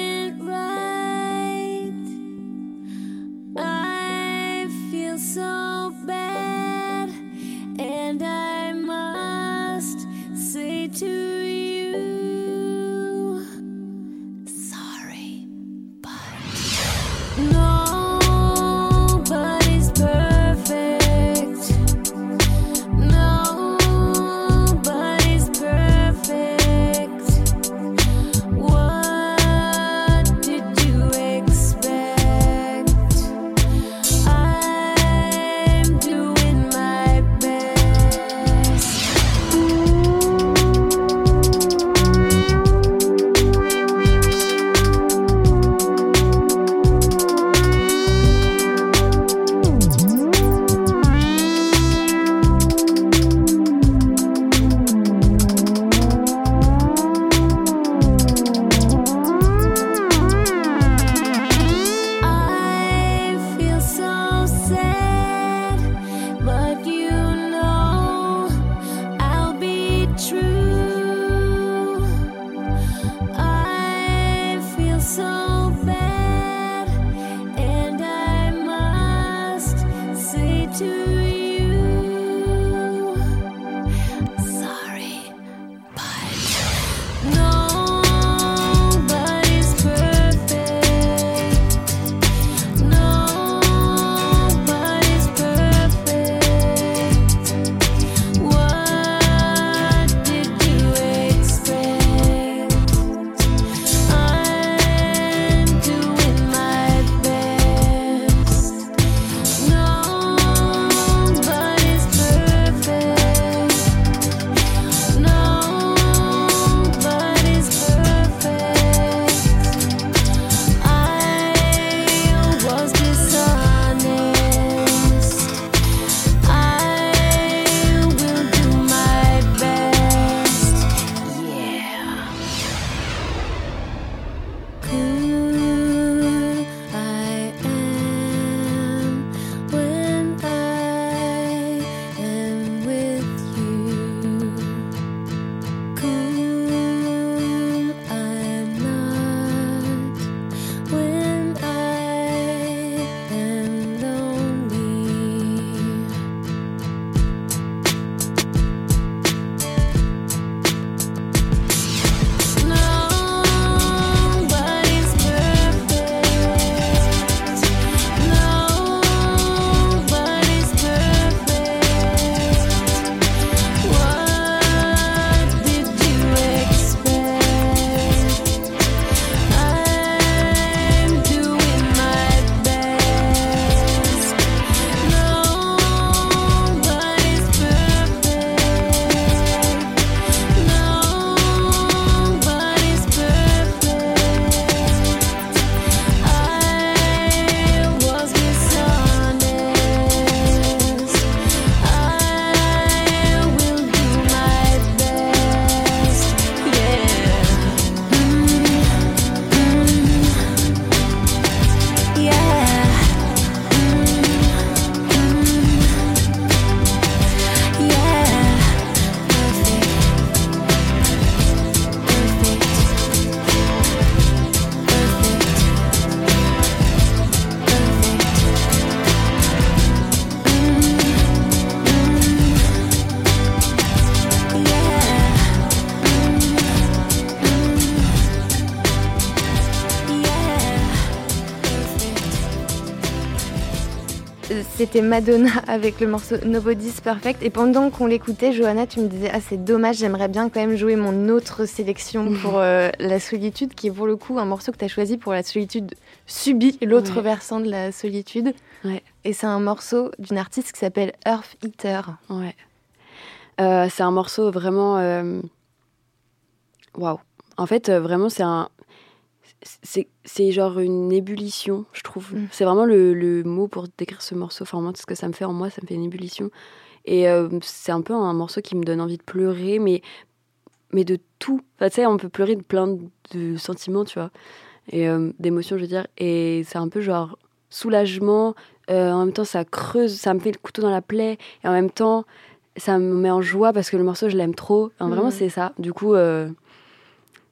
C'était Madonna avec le morceau Nobody's Perfect. Et pendant qu'on l'écoutait, Johanna, tu me disais Ah, c'est dommage, j'aimerais bien quand même jouer mon autre sélection pour euh, la solitude, qui est pour le coup un morceau que tu as choisi pour la solitude subie, l'autre
Ouais.
versant de la solitude.
Ouais.
Et c'est un morceau d'une artiste qui s'appelle Earth Eater.
Ouais. Euh, c'est un morceau vraiment. euh, Waouh. En fait, vraiment, c'est un. C'est c'est genre une ébullition, je trouve.
Mm.
C'est vraiment le, le mot pour décrire ce morceau. Enfin, moi, tout ce que ça me fait en moi, ça me fait une ébullition. Et euh, c'est un peu un morceau qui me donne envie de pleurer, mais, mais de tout. Enfin, tu sais, on peut pleurer de plein de sentiments, tu vois, et euh, d'émotions, je veux dire. Et c'est un peu genre soulagement. euh, en même temps, ça creuse, ça me fait le couteau dans la plaie. Et en même temps, ça me met en joie parce que le morceau, je l'aime trop. Enfin, vraiment,
Mhm.
c'est ça. Du coup,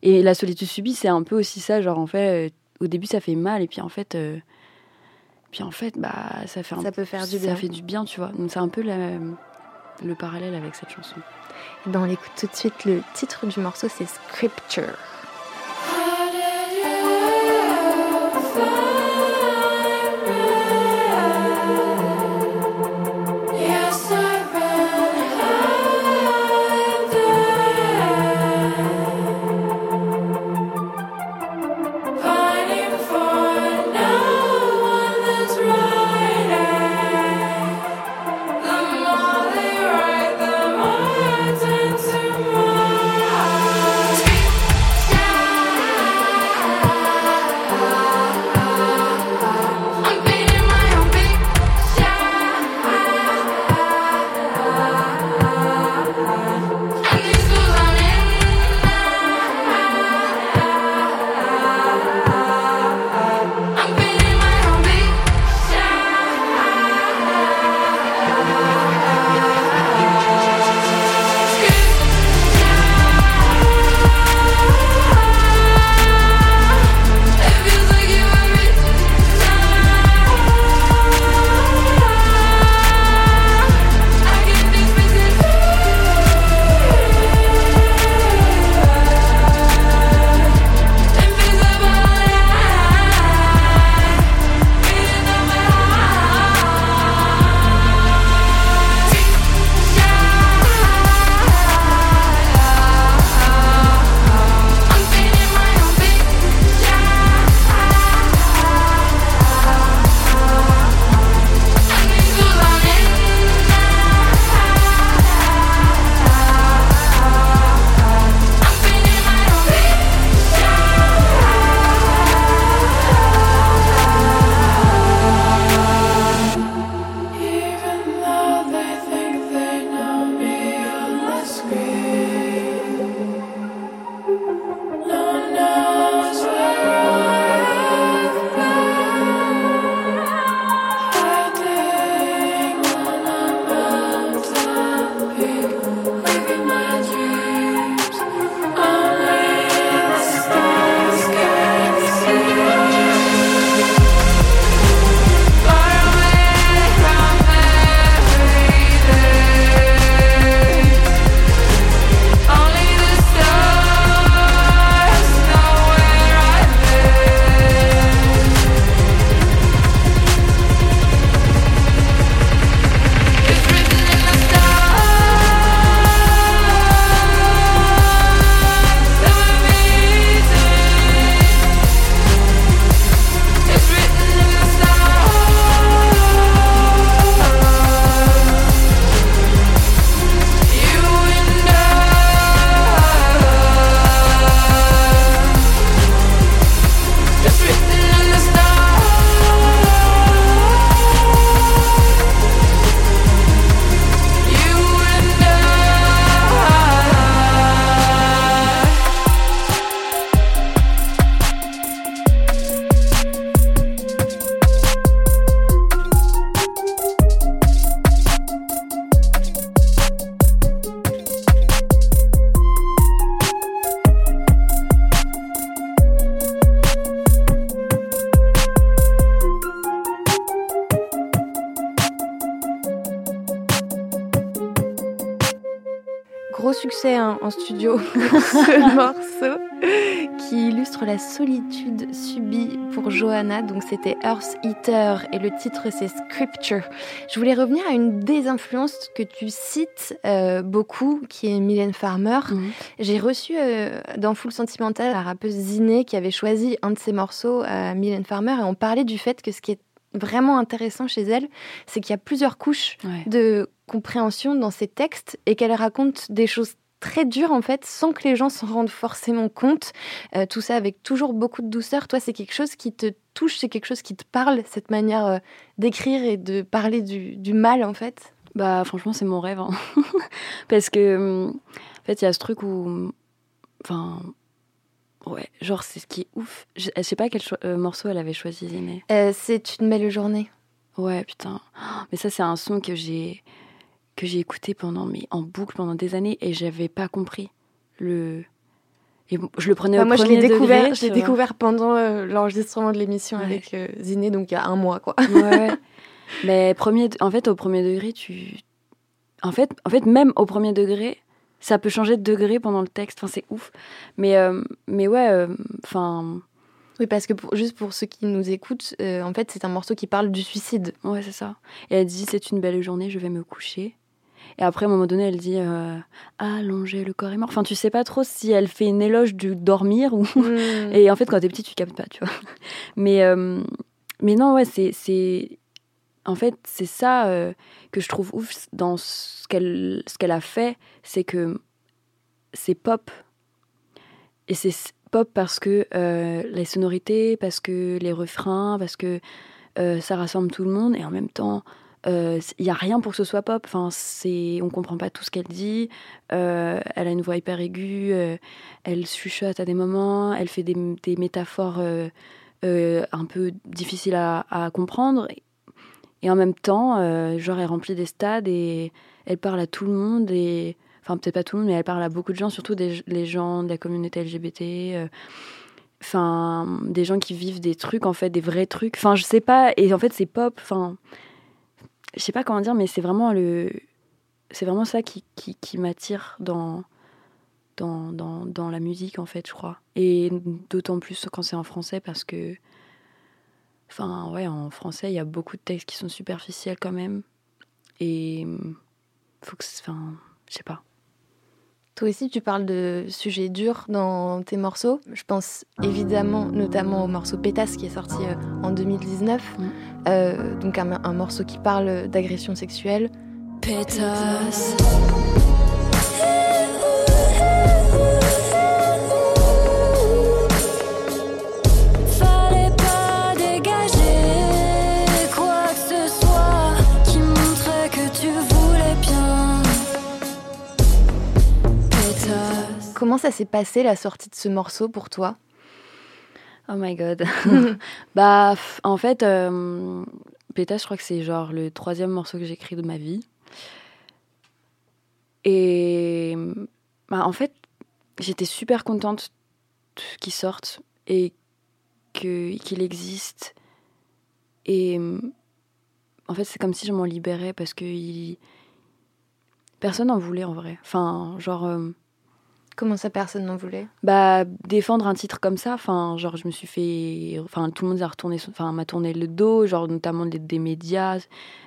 et la solitude subie, c'est un peu aussi ça. Genre, en fait, euh, au début, ça fait mal. Et puis, en fait, euh, puis en fait bah, ça fait un
Ça peut faire du
ça
bien.
fait du bien, tu vois. Donc, c'est un peu la- le parallèle avec cette chanson.
Ben, on l'écoute tout de suite. Le titre du morceau, c'est Scripture. Studio pour ce morceau qui illustre la solitude subie pour Johanna. Donc c'était Earth Eater et le titre c'est Scripture. Je voulais revenir à une des influences que tu cites euh, beaucoup, qui est Mylène Farmer.
Mhm.
J'ai reçu euh, dans Full Sentimental la rappeuse Ziné qui avait choisi un de ses morceaux à Mylène Farmer et on parlait du fait que ce qui est vraiment intéressant chez elle, c'est qu'il y a plusieurs couches
Ouais.
de compréhension dans ses textes et qu'elle raconte des choses très dur en fait, sans que les gens s'en rendent forcément compte. Euh, tout ça avec toujours beaucoup de douceur. Toi, c'est quelque chose qui te touche, c'est quelque chose qui te parle, cette manière euh, d'écrire et de parler du, mal en fait?
Bah franchement, c'est mon rêve. Hein. Parce que hum, en fait, il y a ce truc où, enfin, ouais, genre c'est ce qui est ouf. Je, sais pas quel euh, morceau elle avait choisi, Zéné.
c'est une belle journée.
Ouais, putain. Mais ça, c'est un son que j'ai que j'ai écouté pendant mais en boucle pendant des années et j'avais pas compris le et je le prenais bah, au moi, premier je l'ai
découvert, je l'ai découvert pendant euh, l'enregistrement de l'émission avec euh, Ziné, donc il y a un mois, quoi.
ouais. Mais premier, en fait, au premier degré, tu, en fait, en fait, même au premier degré, ça peut changer de degré pendant le texte. Enfin, c'est ouf. Mais, euh, mais ouais, enfin.
Oui, parce que juste pour ceux qui nous écoutent, en fait, c'est un morceau qui parle du suicide.
Ouais, c'est ça. Et elle dit c'est une belle journée, je vais me coucher. Et après, à un moment donné, elle dit euh, Allonger le corps est mort. Enfin, tu sais pas trop si elle fait une éloge du dormir ou. Hmm. Et en fait, quand t'es petit, tu captes pas, tu vois. Mais, euh, mais non, ouais, c'est. En fait, c'est ça euh, que je trouve ouf dans ce qu'elle qu'elle a fait, c'est que c'est pop. Et c'est pop parce que les sonorités, parce que les refrains, parce que ça rassemble tout le monde, et en même temps, il euh, n'y a rien pour que ce soit pop. Enfin, c'est, on comprend pas tout ce qu'elle dit. Euh, elle a une voix hyper aiguë. Euh, elle chuchote à des moments. Elle fait des, métaphores un peu difficiles à, à, comprendre. Et en même temps, genre, elle remplit des stades et elle parle à tout le monde. Et, enfin, peut-être pas tout le monde, mais elle parle à beaucoup de gens, surtout des les gens de la communauté LGBT. Enfin, des gens qui vivent des trucs, en fait, des vrais trucs. Enfin, je sais pas. Et en fait, c'est pop. Enfin je sais pas comment dire, mais c'est vraiment le, c'est vraiment ça qui, qui, qui m'attire dans, dans, dans, dans, la musique en fait, je crois. Et d'autant plus quand c'est en français parce que, enfin ouais, en français il y a beaucoup de textes qui sont superficiels quand même. Et faut que, enfin, je sais pas.
Toi aussi, tu parles de sujets durs dans tes morceaux. Je pense évidemment notamment au morceau Pétasse qui est sorti euh, en 2019. Mm. Euh, donc un, un, morceau qui parle d'agression sexuelle. Pétasse. Comment ça s'est passé la sortie de ce morceau pour toi?
Oh my god. bah, en fait, euh, je crois que c'est genre le troisième morceau que j'ai écrit de ma vie. Et bah, en fait, j'étais super contente qu'il sorte et qu'il existe. Et en fait, c'est comme si je m'en libérais parce que il... personne n'en voulait en vrai. Enfin, genre. Euh,
Comment ça, personne n'en voulait?
Bah, défendre un titre comme ça, enfin, genre, je me suis fait. Enfin, tout le monde a retourné, enfin, m'a tourné le dos, genre, notamment des, des médias,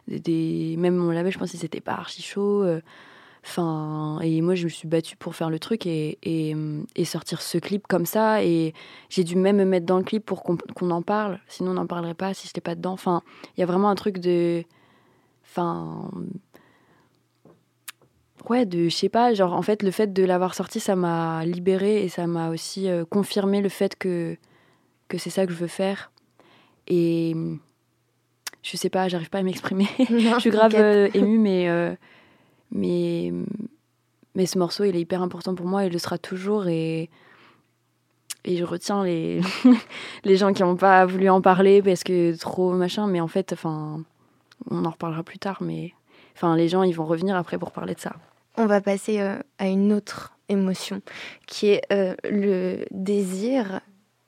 des, même mon label, je pense que c'était pas archi chaud. Euh, enfin, et moi, je me suis battue pour faire le truc et, et, sortir ce clip comme ça. Et j'ai dû même me mettre dans le clip pour qu'on en parle, sinon on n'en parlerait pas si j'étais pas dedans. Enfin, il y a vraiment un truc de. Enfin ouais, de, je sais pas, genre, en fait, le fait de l'avoir sorti, ça m'a libérée et ça m'a aussi euh, confirmé le fait que, que c'est ça que je veux faire. Et je sais pas, j'arrive pas à m'exprimer. je suis grave euh, émue, mais, euh, mais, mais ce morceau, il est hyper important pour moi, il le sera toujours et, et je retiens les, les gens qui n'ont pas voulu en parler parce que trop machin, mais en fait, enfin, on en reparlera plus tard, mais enfin, les gens, ils vont revenir après pour parler de ça
on va passer euh, à une autre émotion, qui est euh, le désir.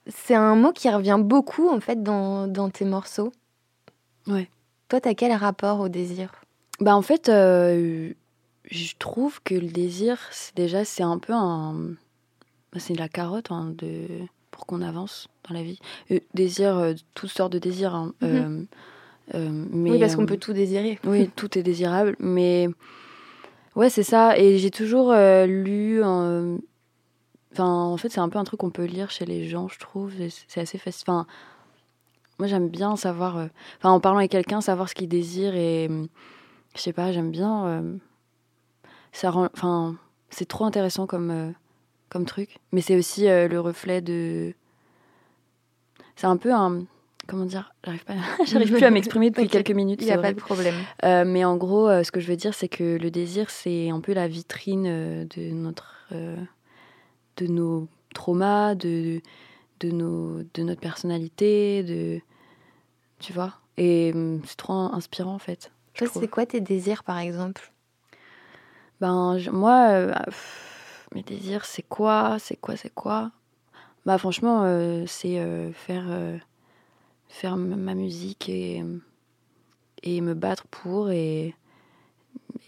C'est un mot qui revient beaucoup en fait dans, tes morceaux.
Ouais.
Toi, t'as quel rapport au désir?
Bah en fait, euh, je trouve que le désir, c'est déjà c'est un peu un, bah, c'est la carotte hein, de pour qu'on avance dans la vie. désir, toutes sortes de désirs. Hein,
mhm. mais, oui, parce qu'on peut tout désirer.
Oui, tout est désirable, mais Ouais, c'est ça. Et j'ai toujours euh, lu. Enfin, en fait, c'est un peu un truc qu'on peut lire chez les gens, je trouve. C'est assez facile. Enfin, moi, j'aime bien savoir. Euh, en parlant avec quelqu'un, savoir ce qu'il désire et. Je sais pas, j'aime bien. Euh, ça rend. Enfin, c'est trop intéressant comme, euh, comme truc. Mais c'est aussi euh, le reflet de. C'est un peu un. Comment dire? J'arrive pas, j'arrive plus à m'exprimer depuis quelques minutes.
Il n'y a pas de problème.
Euh, mais en gros, euh, ce que je veux dire, c'est que le désir, c'est un peu la vitrine euh, de notre, de nos traumas, de, de nos, de notre personnalité, de, tu vois? Et hum, c'est trop inspirant en fait.
Toi, c'est quoi tes désirs, par exemple?
Ben, je- moi, pff, mes désirs, c'est quoi? C'est quoi? C'est quoi? Bah, franchement, c'est faire, faire ma musique et, et me battre pour et,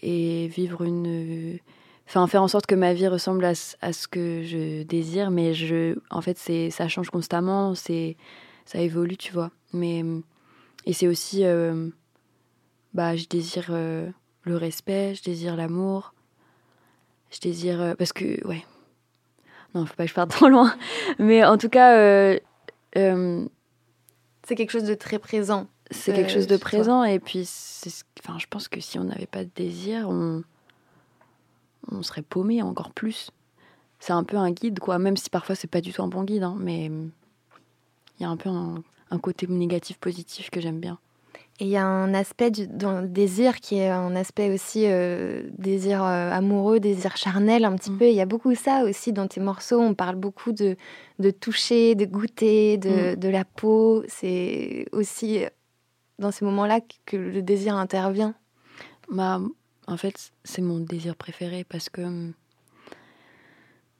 et vivre une. Enfin, faire en sorte que ma vie ressemble à, à ce que je désire, mais je, en fait, ça change constamment, ça évolue, tu vois. Mais, et c'est aussi. euh, bah, je désire euh, le respect, je désire l'amour, je désire. euh, parce que, ouais. Non, faut pas que je parte trop loin. Mais en tout cas,
C'est quelque chose de très présent.
c'est
Euh,
quelque chose de
chez toi.
présent. Et puis, enfin, je pense que si on n'avait pas de désir, on, on serait paumé encore plus. C'est un peu un guide, quoi. Même si parfois, c'est pas du tout un bon guide. hein, mais euh, il y a un peu un, un côté négatif, positif que j'aime bien.
Et il y a un aspect du- dans le désir qui est un aspect aussi euh, désir euh, amoureux, désir charnel un petit
Mm.
peu. Il y a beaucoup ça aussi dans tes morceaux. On parle beaucoup de, de toucher, de goûter, de, de la peau. C'est aussi dans ces moments-là que le désir intervient.
Bah, en fait, c'est mon désir préféré parce que. hum,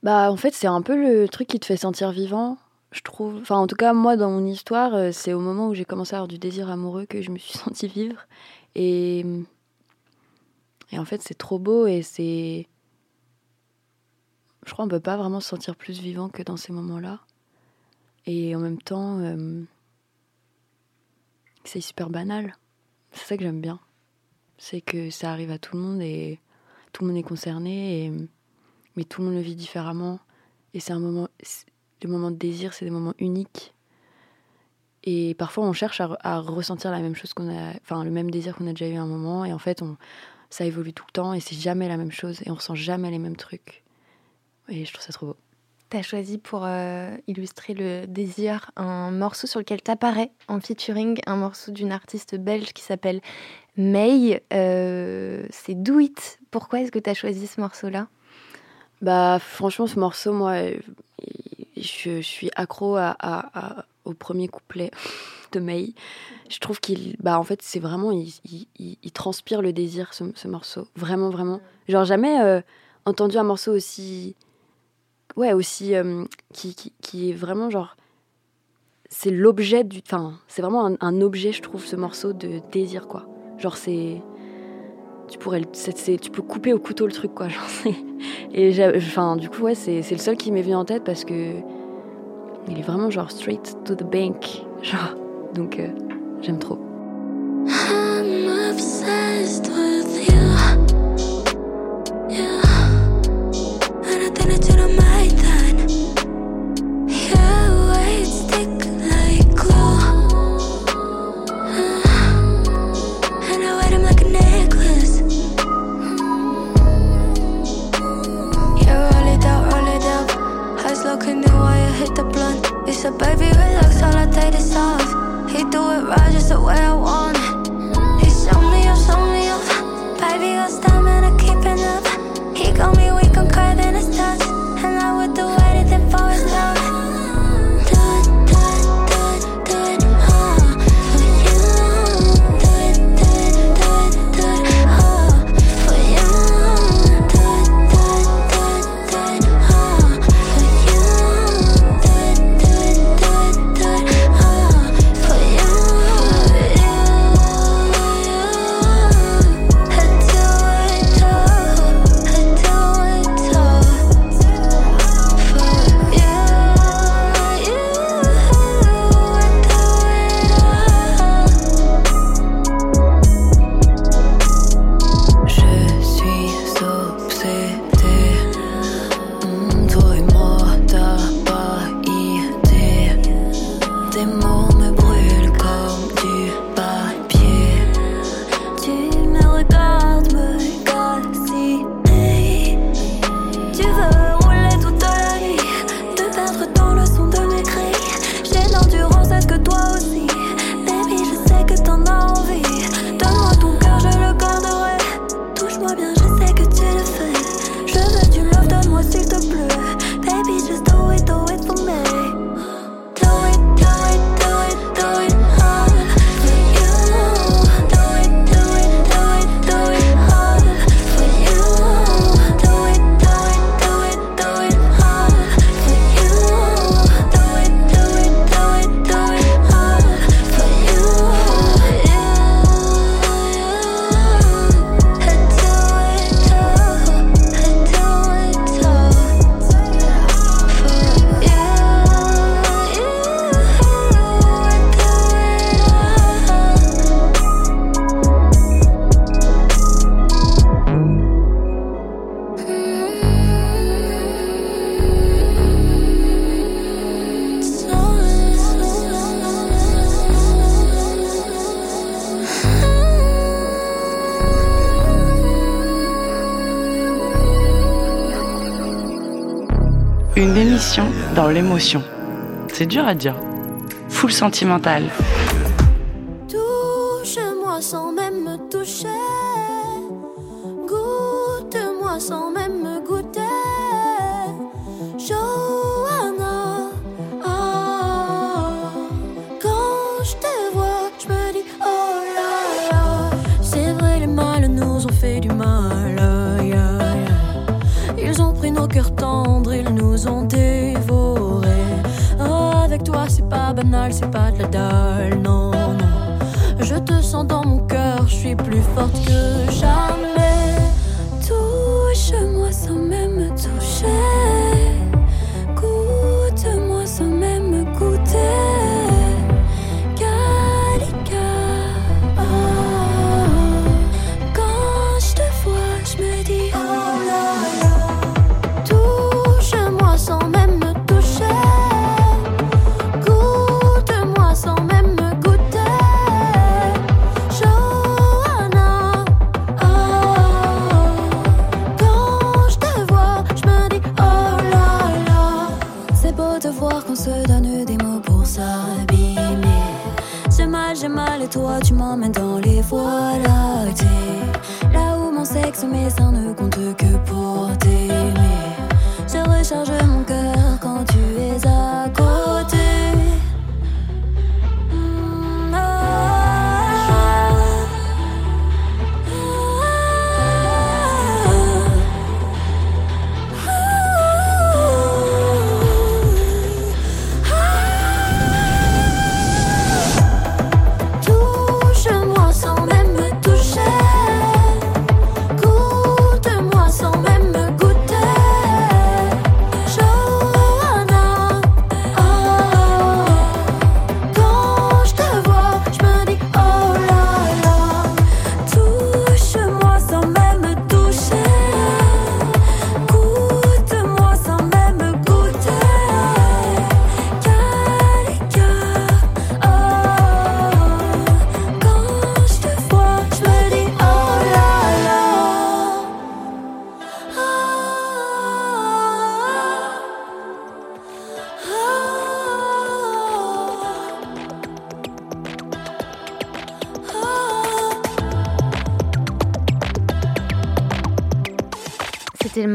Bah, en fait, c'est un peu le truc qui te fait sentir vivant, je trouve. Enfin, en tout cas, moi, dans mon histoire, euh, c'est au moment où j'ai commencé à avoir du désir amoureux que je me suis sentie vivre. Et. en fait, c'est trop beau et c'est. Je crois qu'on peut pas vraiment se sentir plus vivant que dans ces moments-là. Et en même temps, euh, c'est super banal. C'est ça que j'aime bien c'est que ça arrive à tout le monde et tout le monde est concerné, mais tout le monde le vit différemment. Et c'est un moment, les moments de désir, c'est des moments uniques. Et parfois, on cherche à, re- à ressentir la même chose qu'on a, enfin le même désir qu'on a déjà eu à un moment, et en fait, ça évolue tout le temps, et c'est jamais la même chose, et on ressent jamais les mêmes trucs. Et je trouve ça trop beau.
Tu as choisi pour euh, illustrer le désir un morceau sur lequel tu apparais en featuring, un morceau d'une artiste belge qui s'appelle May. Euh, c'est Do It. Pourquoi est-ce que tu as choisi ce morceau-là?
Bah, franchement, ce morceau, moi, je, suis accro à, au premier couplet de May. Je trouve qu'il. Bah, en fait, c'est vraiment. Il, transpire le désir, ce, ce morceau. Vraiment, vraiment. Genre, jamais euh, entendu un morceau aussi. Ouais, aussi. euh, qui, qui, qui est vraiment genre. C'est l'objet du. Enfin, c'est vraiment un, un objet, je trouve, ce morceau de désir, quoi. Genre, c'est. Tu pourrais. tu peux couper au couteau le truc, quoi. Genre. Et enfin, du coup, ouais, c'est c'est le seul qui m'est venu en tête parce que il est vraiment genre straight to the bank, genre. Donc, euh, j'aime trop.
I'm obsessed
l'émotion. C'est dur à dire. Full sentimental.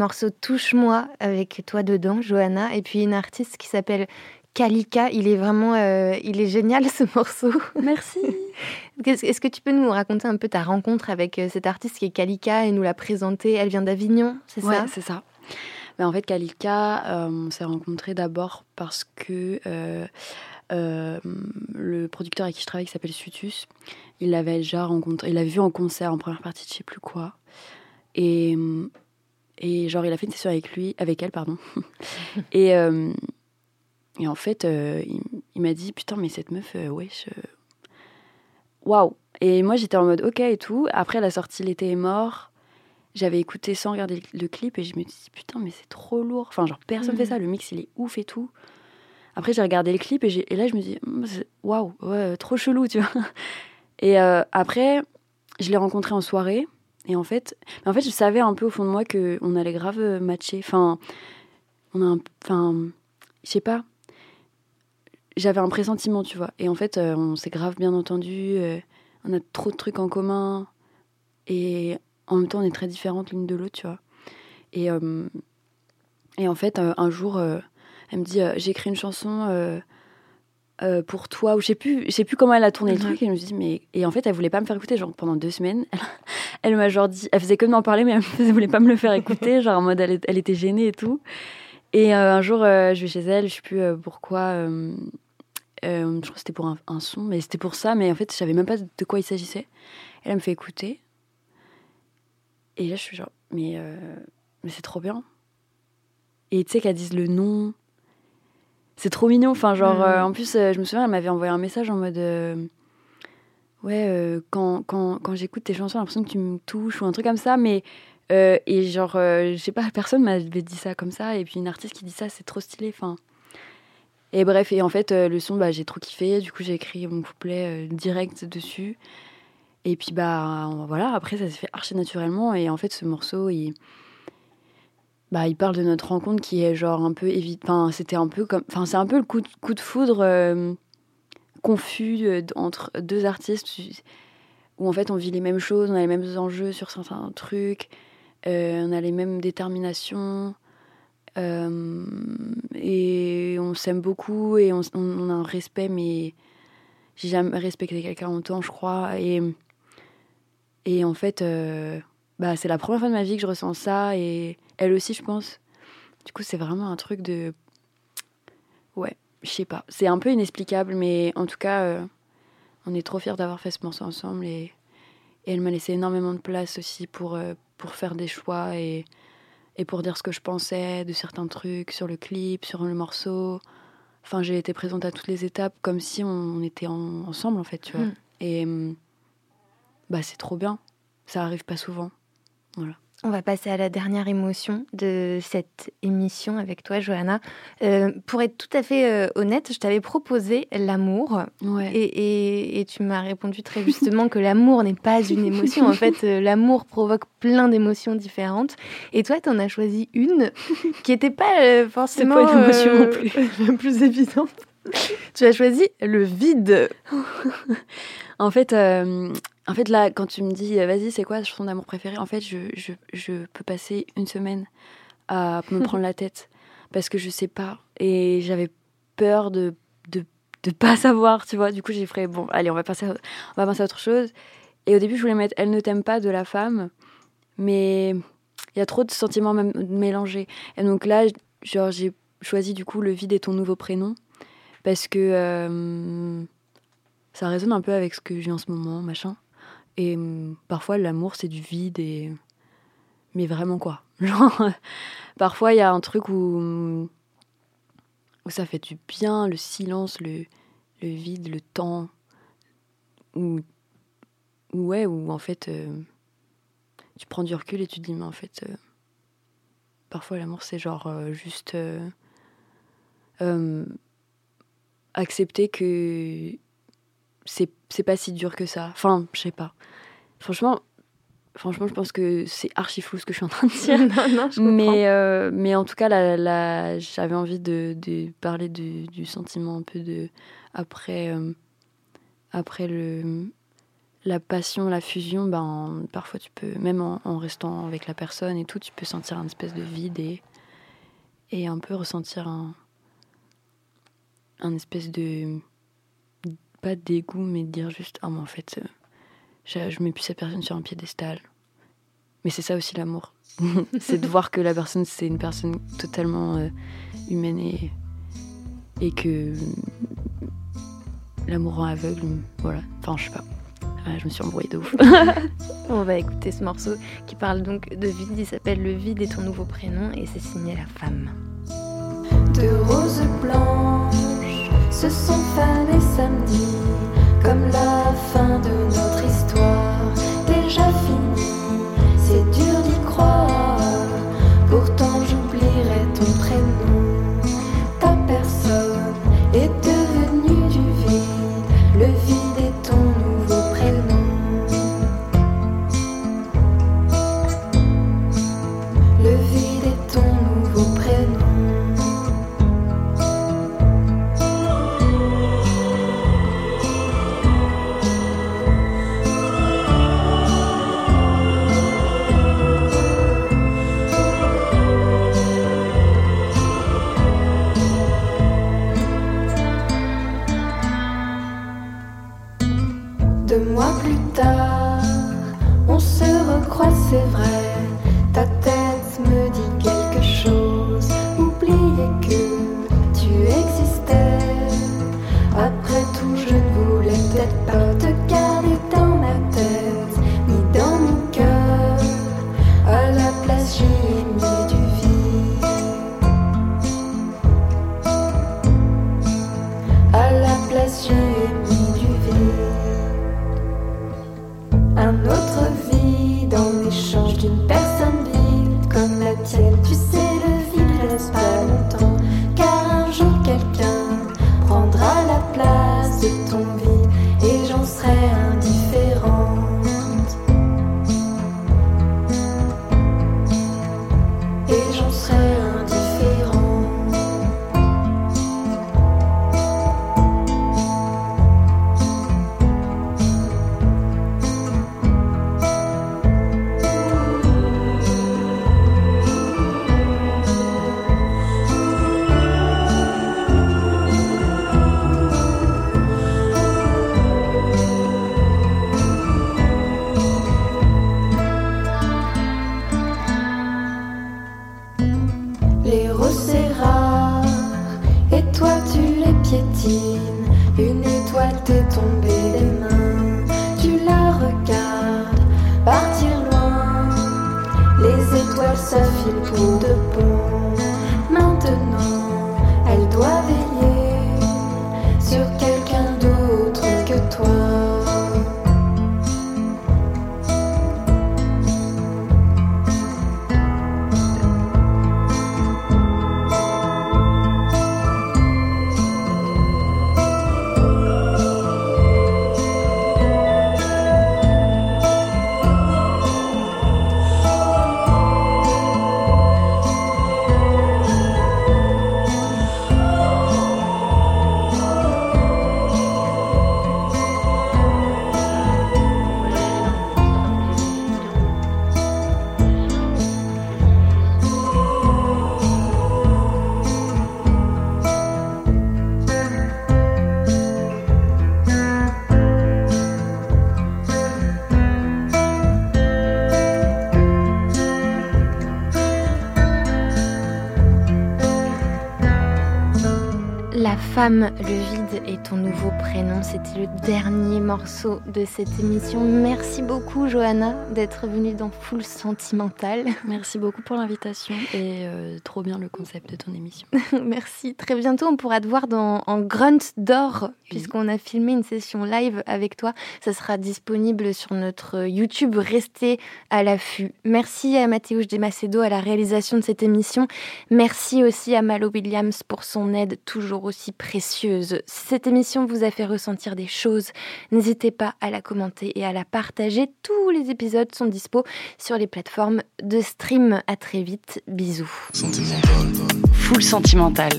Morceau Touche-moi avec toi dedans, Johanna, et puis une artiste qui s'appelle Kalika. Il est vraiment, euh, il est génial ce morceau.
Merci.
Est-ce que tu peux nous raconter un peu ta rencontre avec euh, cette artiste qui est Kalika et nous la présenter? Elle vient d'Avignon, c'est
Ouais,
ça?
c'est ça. Mais en fait, Kalika, euh, on s'est rencontrés d'abord parce que euh, le producteur avec qui je travaille, qui s'appelle Sutus, il l'avait déjà rencontré, il l'avait vu en concert en première partie de je sais plus quoi. Et, et genre, il a fait une session avec lui, avec elle, pardon. et, euh, et en fait, euh, il, il m'a dit Putain, mais cette meuf, euh, wesh. euh, Waouh! Et moi, j'étais en mode Ok et tout. Après, la sortie L'été est mort j'avais écouté sans regarder le clip et je me dis putain mais c'est trop lourd enfin genre personne fait ça le mix il est ouf et tout après j'ai regardé le clip et, et là je me dis c'est- waouh ouais trop chelou tu vois et après je l'ai rencontré en soirée et en fait en fait je savais un peu au fond de moi que on allait grave euh, matcher. Enfin on a enfin je sais pas. J'avais un pressentiment tu vois. Et en fait euh, on s'est grave bien entendu euh, on a trop de trucs en commun. Et en même temps on est très différentes l'une de l'autre tu vois. Et et en fait un jour elle me dit j'ai une chanson euh, pour toi ou je sais plus je sais plus comment elle a tourné le
Mhm.
truc et je me suis dit mais et en fait elle voulait pas me faire écouter genre pendant deux semaines elle, elle m'a genre dit elle faisait que de m'en parler mais elle, elle voulait pas me le faire écouter genre en mode elle, était gênée et tout. Et euh, un jour euh, je vais chez elle je sais plus pourquoi je crois que c'était pour un, un son mais c'était pour ça mais en fait je savais même pas de quoi il s'agissait. Elle, elle me fait écouter. Et là je suis genre mais mais c'est trop bien. Et tu sais qu'elle dise le nom c'est trop mignon enfin genre
Mhm.
euh, en plus euh, je me souviens elle m'avait envoyé un message en mode euh, ouais quand, quand, quand j'écoute tes chansons j'ai l'impression que tu me touches ou un truc comme ça mais et genre je sais pas personne m'avait dit ça comme ça et puis une artiste qui dit ça c'est trop stylé enfin et bref et en fait le son bah j'ai trop kiffé du coup j'ai écrit mon couplet direct dessus et puis bah voilà après ça s'est fait archi naturellement et en fait ce morceau il bah, il parle de notre rencontre qui est genre un peu évite. Enfin, c'était un peu comme. Enfin, c'est un peu le coup de, coup de foudre euh, confus euh, entre deux artistes où en fait on vit les mêmes choses, on a les mêmes enjeux sur certains trucs, euh, on a les mêmes déterminations. et on s'aime beaucoup et on, on, a un respect, mais j'ai jamais respecté quelqu'un autant, je crois. Et, et en fait, bah, c'est la première fois de ma vie que je ressens ça et elle aussi, je pense. Du coup, c'est vraiment un truc de. Ouais, je sais pas. C'est un peu inexplicable, mais en tout cas, euh, on est trop fiers d'avoir fait ce morceau ensemble et, elle m'a laissé énormément de place aussi pour, euh, pour faire des choix et, et pour dire ce que je pensais de certains trucs sur le clip, sur le morceau. Enfin, j'ai été présente à toutes les étapes comme si on, était ensemble, en fait, tu vois. Mm. Et bah, c'est trop bien. Ça arrive pas souvent. Voilà.
On va passer à la dernière émotion de cette émission avec toi, Johanna. Euh, pour être tout à fait euh, honnête, je t'avais proposé l'amour. Et, tu m'as répondu très justement que l'amour n'est pas une émotion. En fait, euh, l'amour provoque plein d'émotions différentes. Et toi, tu en as choisi une qui n'était pas forcément
pas l'émotion non plus.
la plus évidente. tu as choisi le vide.
en fait, en fait, là, quand tu me dis, euh, vas-y, c'est quoi ta chanson d'amour préférée En fait, je, je, je, peux passer une semaine à me prendre la tête parce que je sais pas. Et j'avais peur de, de, de, pas savoir, tu vois. Du coup, j'ai fait, bon, allez, on va, passer à, on va passer à autre chose. Et au début, je voulais mettre Elle ne t'aime pas de la femme, mais il y a trop de sentiments mélangés. Et donc là, genre, j'ai choisi du coup Le vide est ton nouveau prénom parce que euh, ça résonne un peu avec ce que j'ai en ce moment, machin. Et hum, parfois, l'amour, c'est du vide et. Mais vraiment quoi parfois, il y a un truc où. Où ça fait du bien, le silence, le, vide, le temps. Où. Ouais, où en fait. Euh, tu prends du recul et tu dis, mais en fait. Euh, parfois, l'amour, c'est genre euh, juste. Accepter que c'est pas si dur que ça. Enfin, je sais pas. Franchement, franchement, je pense que c'est archi flou ce que je suis en train de dire.
non, non, je
mais, euh, mais en tout cas, la, j'avais envie de, de parler du, du, sentiment un peu de. Après, euh, après le, la passion, la fusion, ben, parfois tu peux, même en, en, restant avec la personne et tout, tu peux sentir un espèce de vide et, et un peu ressentir un, un espèce de pas de dégoût, mais de dire juste, ah, mais en fait, euh, je, je mets plus cette personne sur un piédestal. Mais c'est ça aussi l'amour. c'est de voir que la personne, c'est une personne totalement euh, humaine et, et que l'amour rend aveugle. Voilà. Enfin, je sais pas. je me suis embrouillée de ouf.
On va écouter ce morceau qui parle donc de vide. Il s'appelle Le vide est ton nouveau prénom et c'est signé La Femme.
De roses blanches se sont samedi, une étoile t'est tombée des mains. Tu la regardes partir loin. Les étoiles s'affilent pour de
le vide est ton nouveau prénom. C'était le dernier morceau de cette émission. Merci beaucoup, Johanna, d'être venue dans Full Sentimental.
Merci beaucoup pour l'invitation et euh, trop bien le concept de ton émission.
Merci. Très bientôt, on pourra te voir dans, en Grunt d'or, puisqu'on a filmé une session live avec toi. Ça sera disponible sur notre YouTube. Restez à l'affût. Merci à Mathéouche Desmacedo à la réalisation de cette émission. Merci aussi à Malo Williams pour son aide toujours aussi précieuse. Cette émission vous a fait ressentir des choses, n'hésitez pas à la commenter et à la partager. Tous les épisodes sont dispo sur les plateformes de stream. À très vite. Bisous.
Sentimental.
Full sentimental.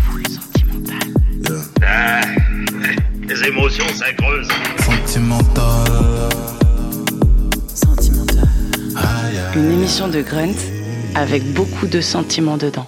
Full sentimental.
Yeah.
Les émotions, ça creuse.
Sentimental.
Sentimental.
Une émission de Grunt avec beaucoup de sentiments dedans.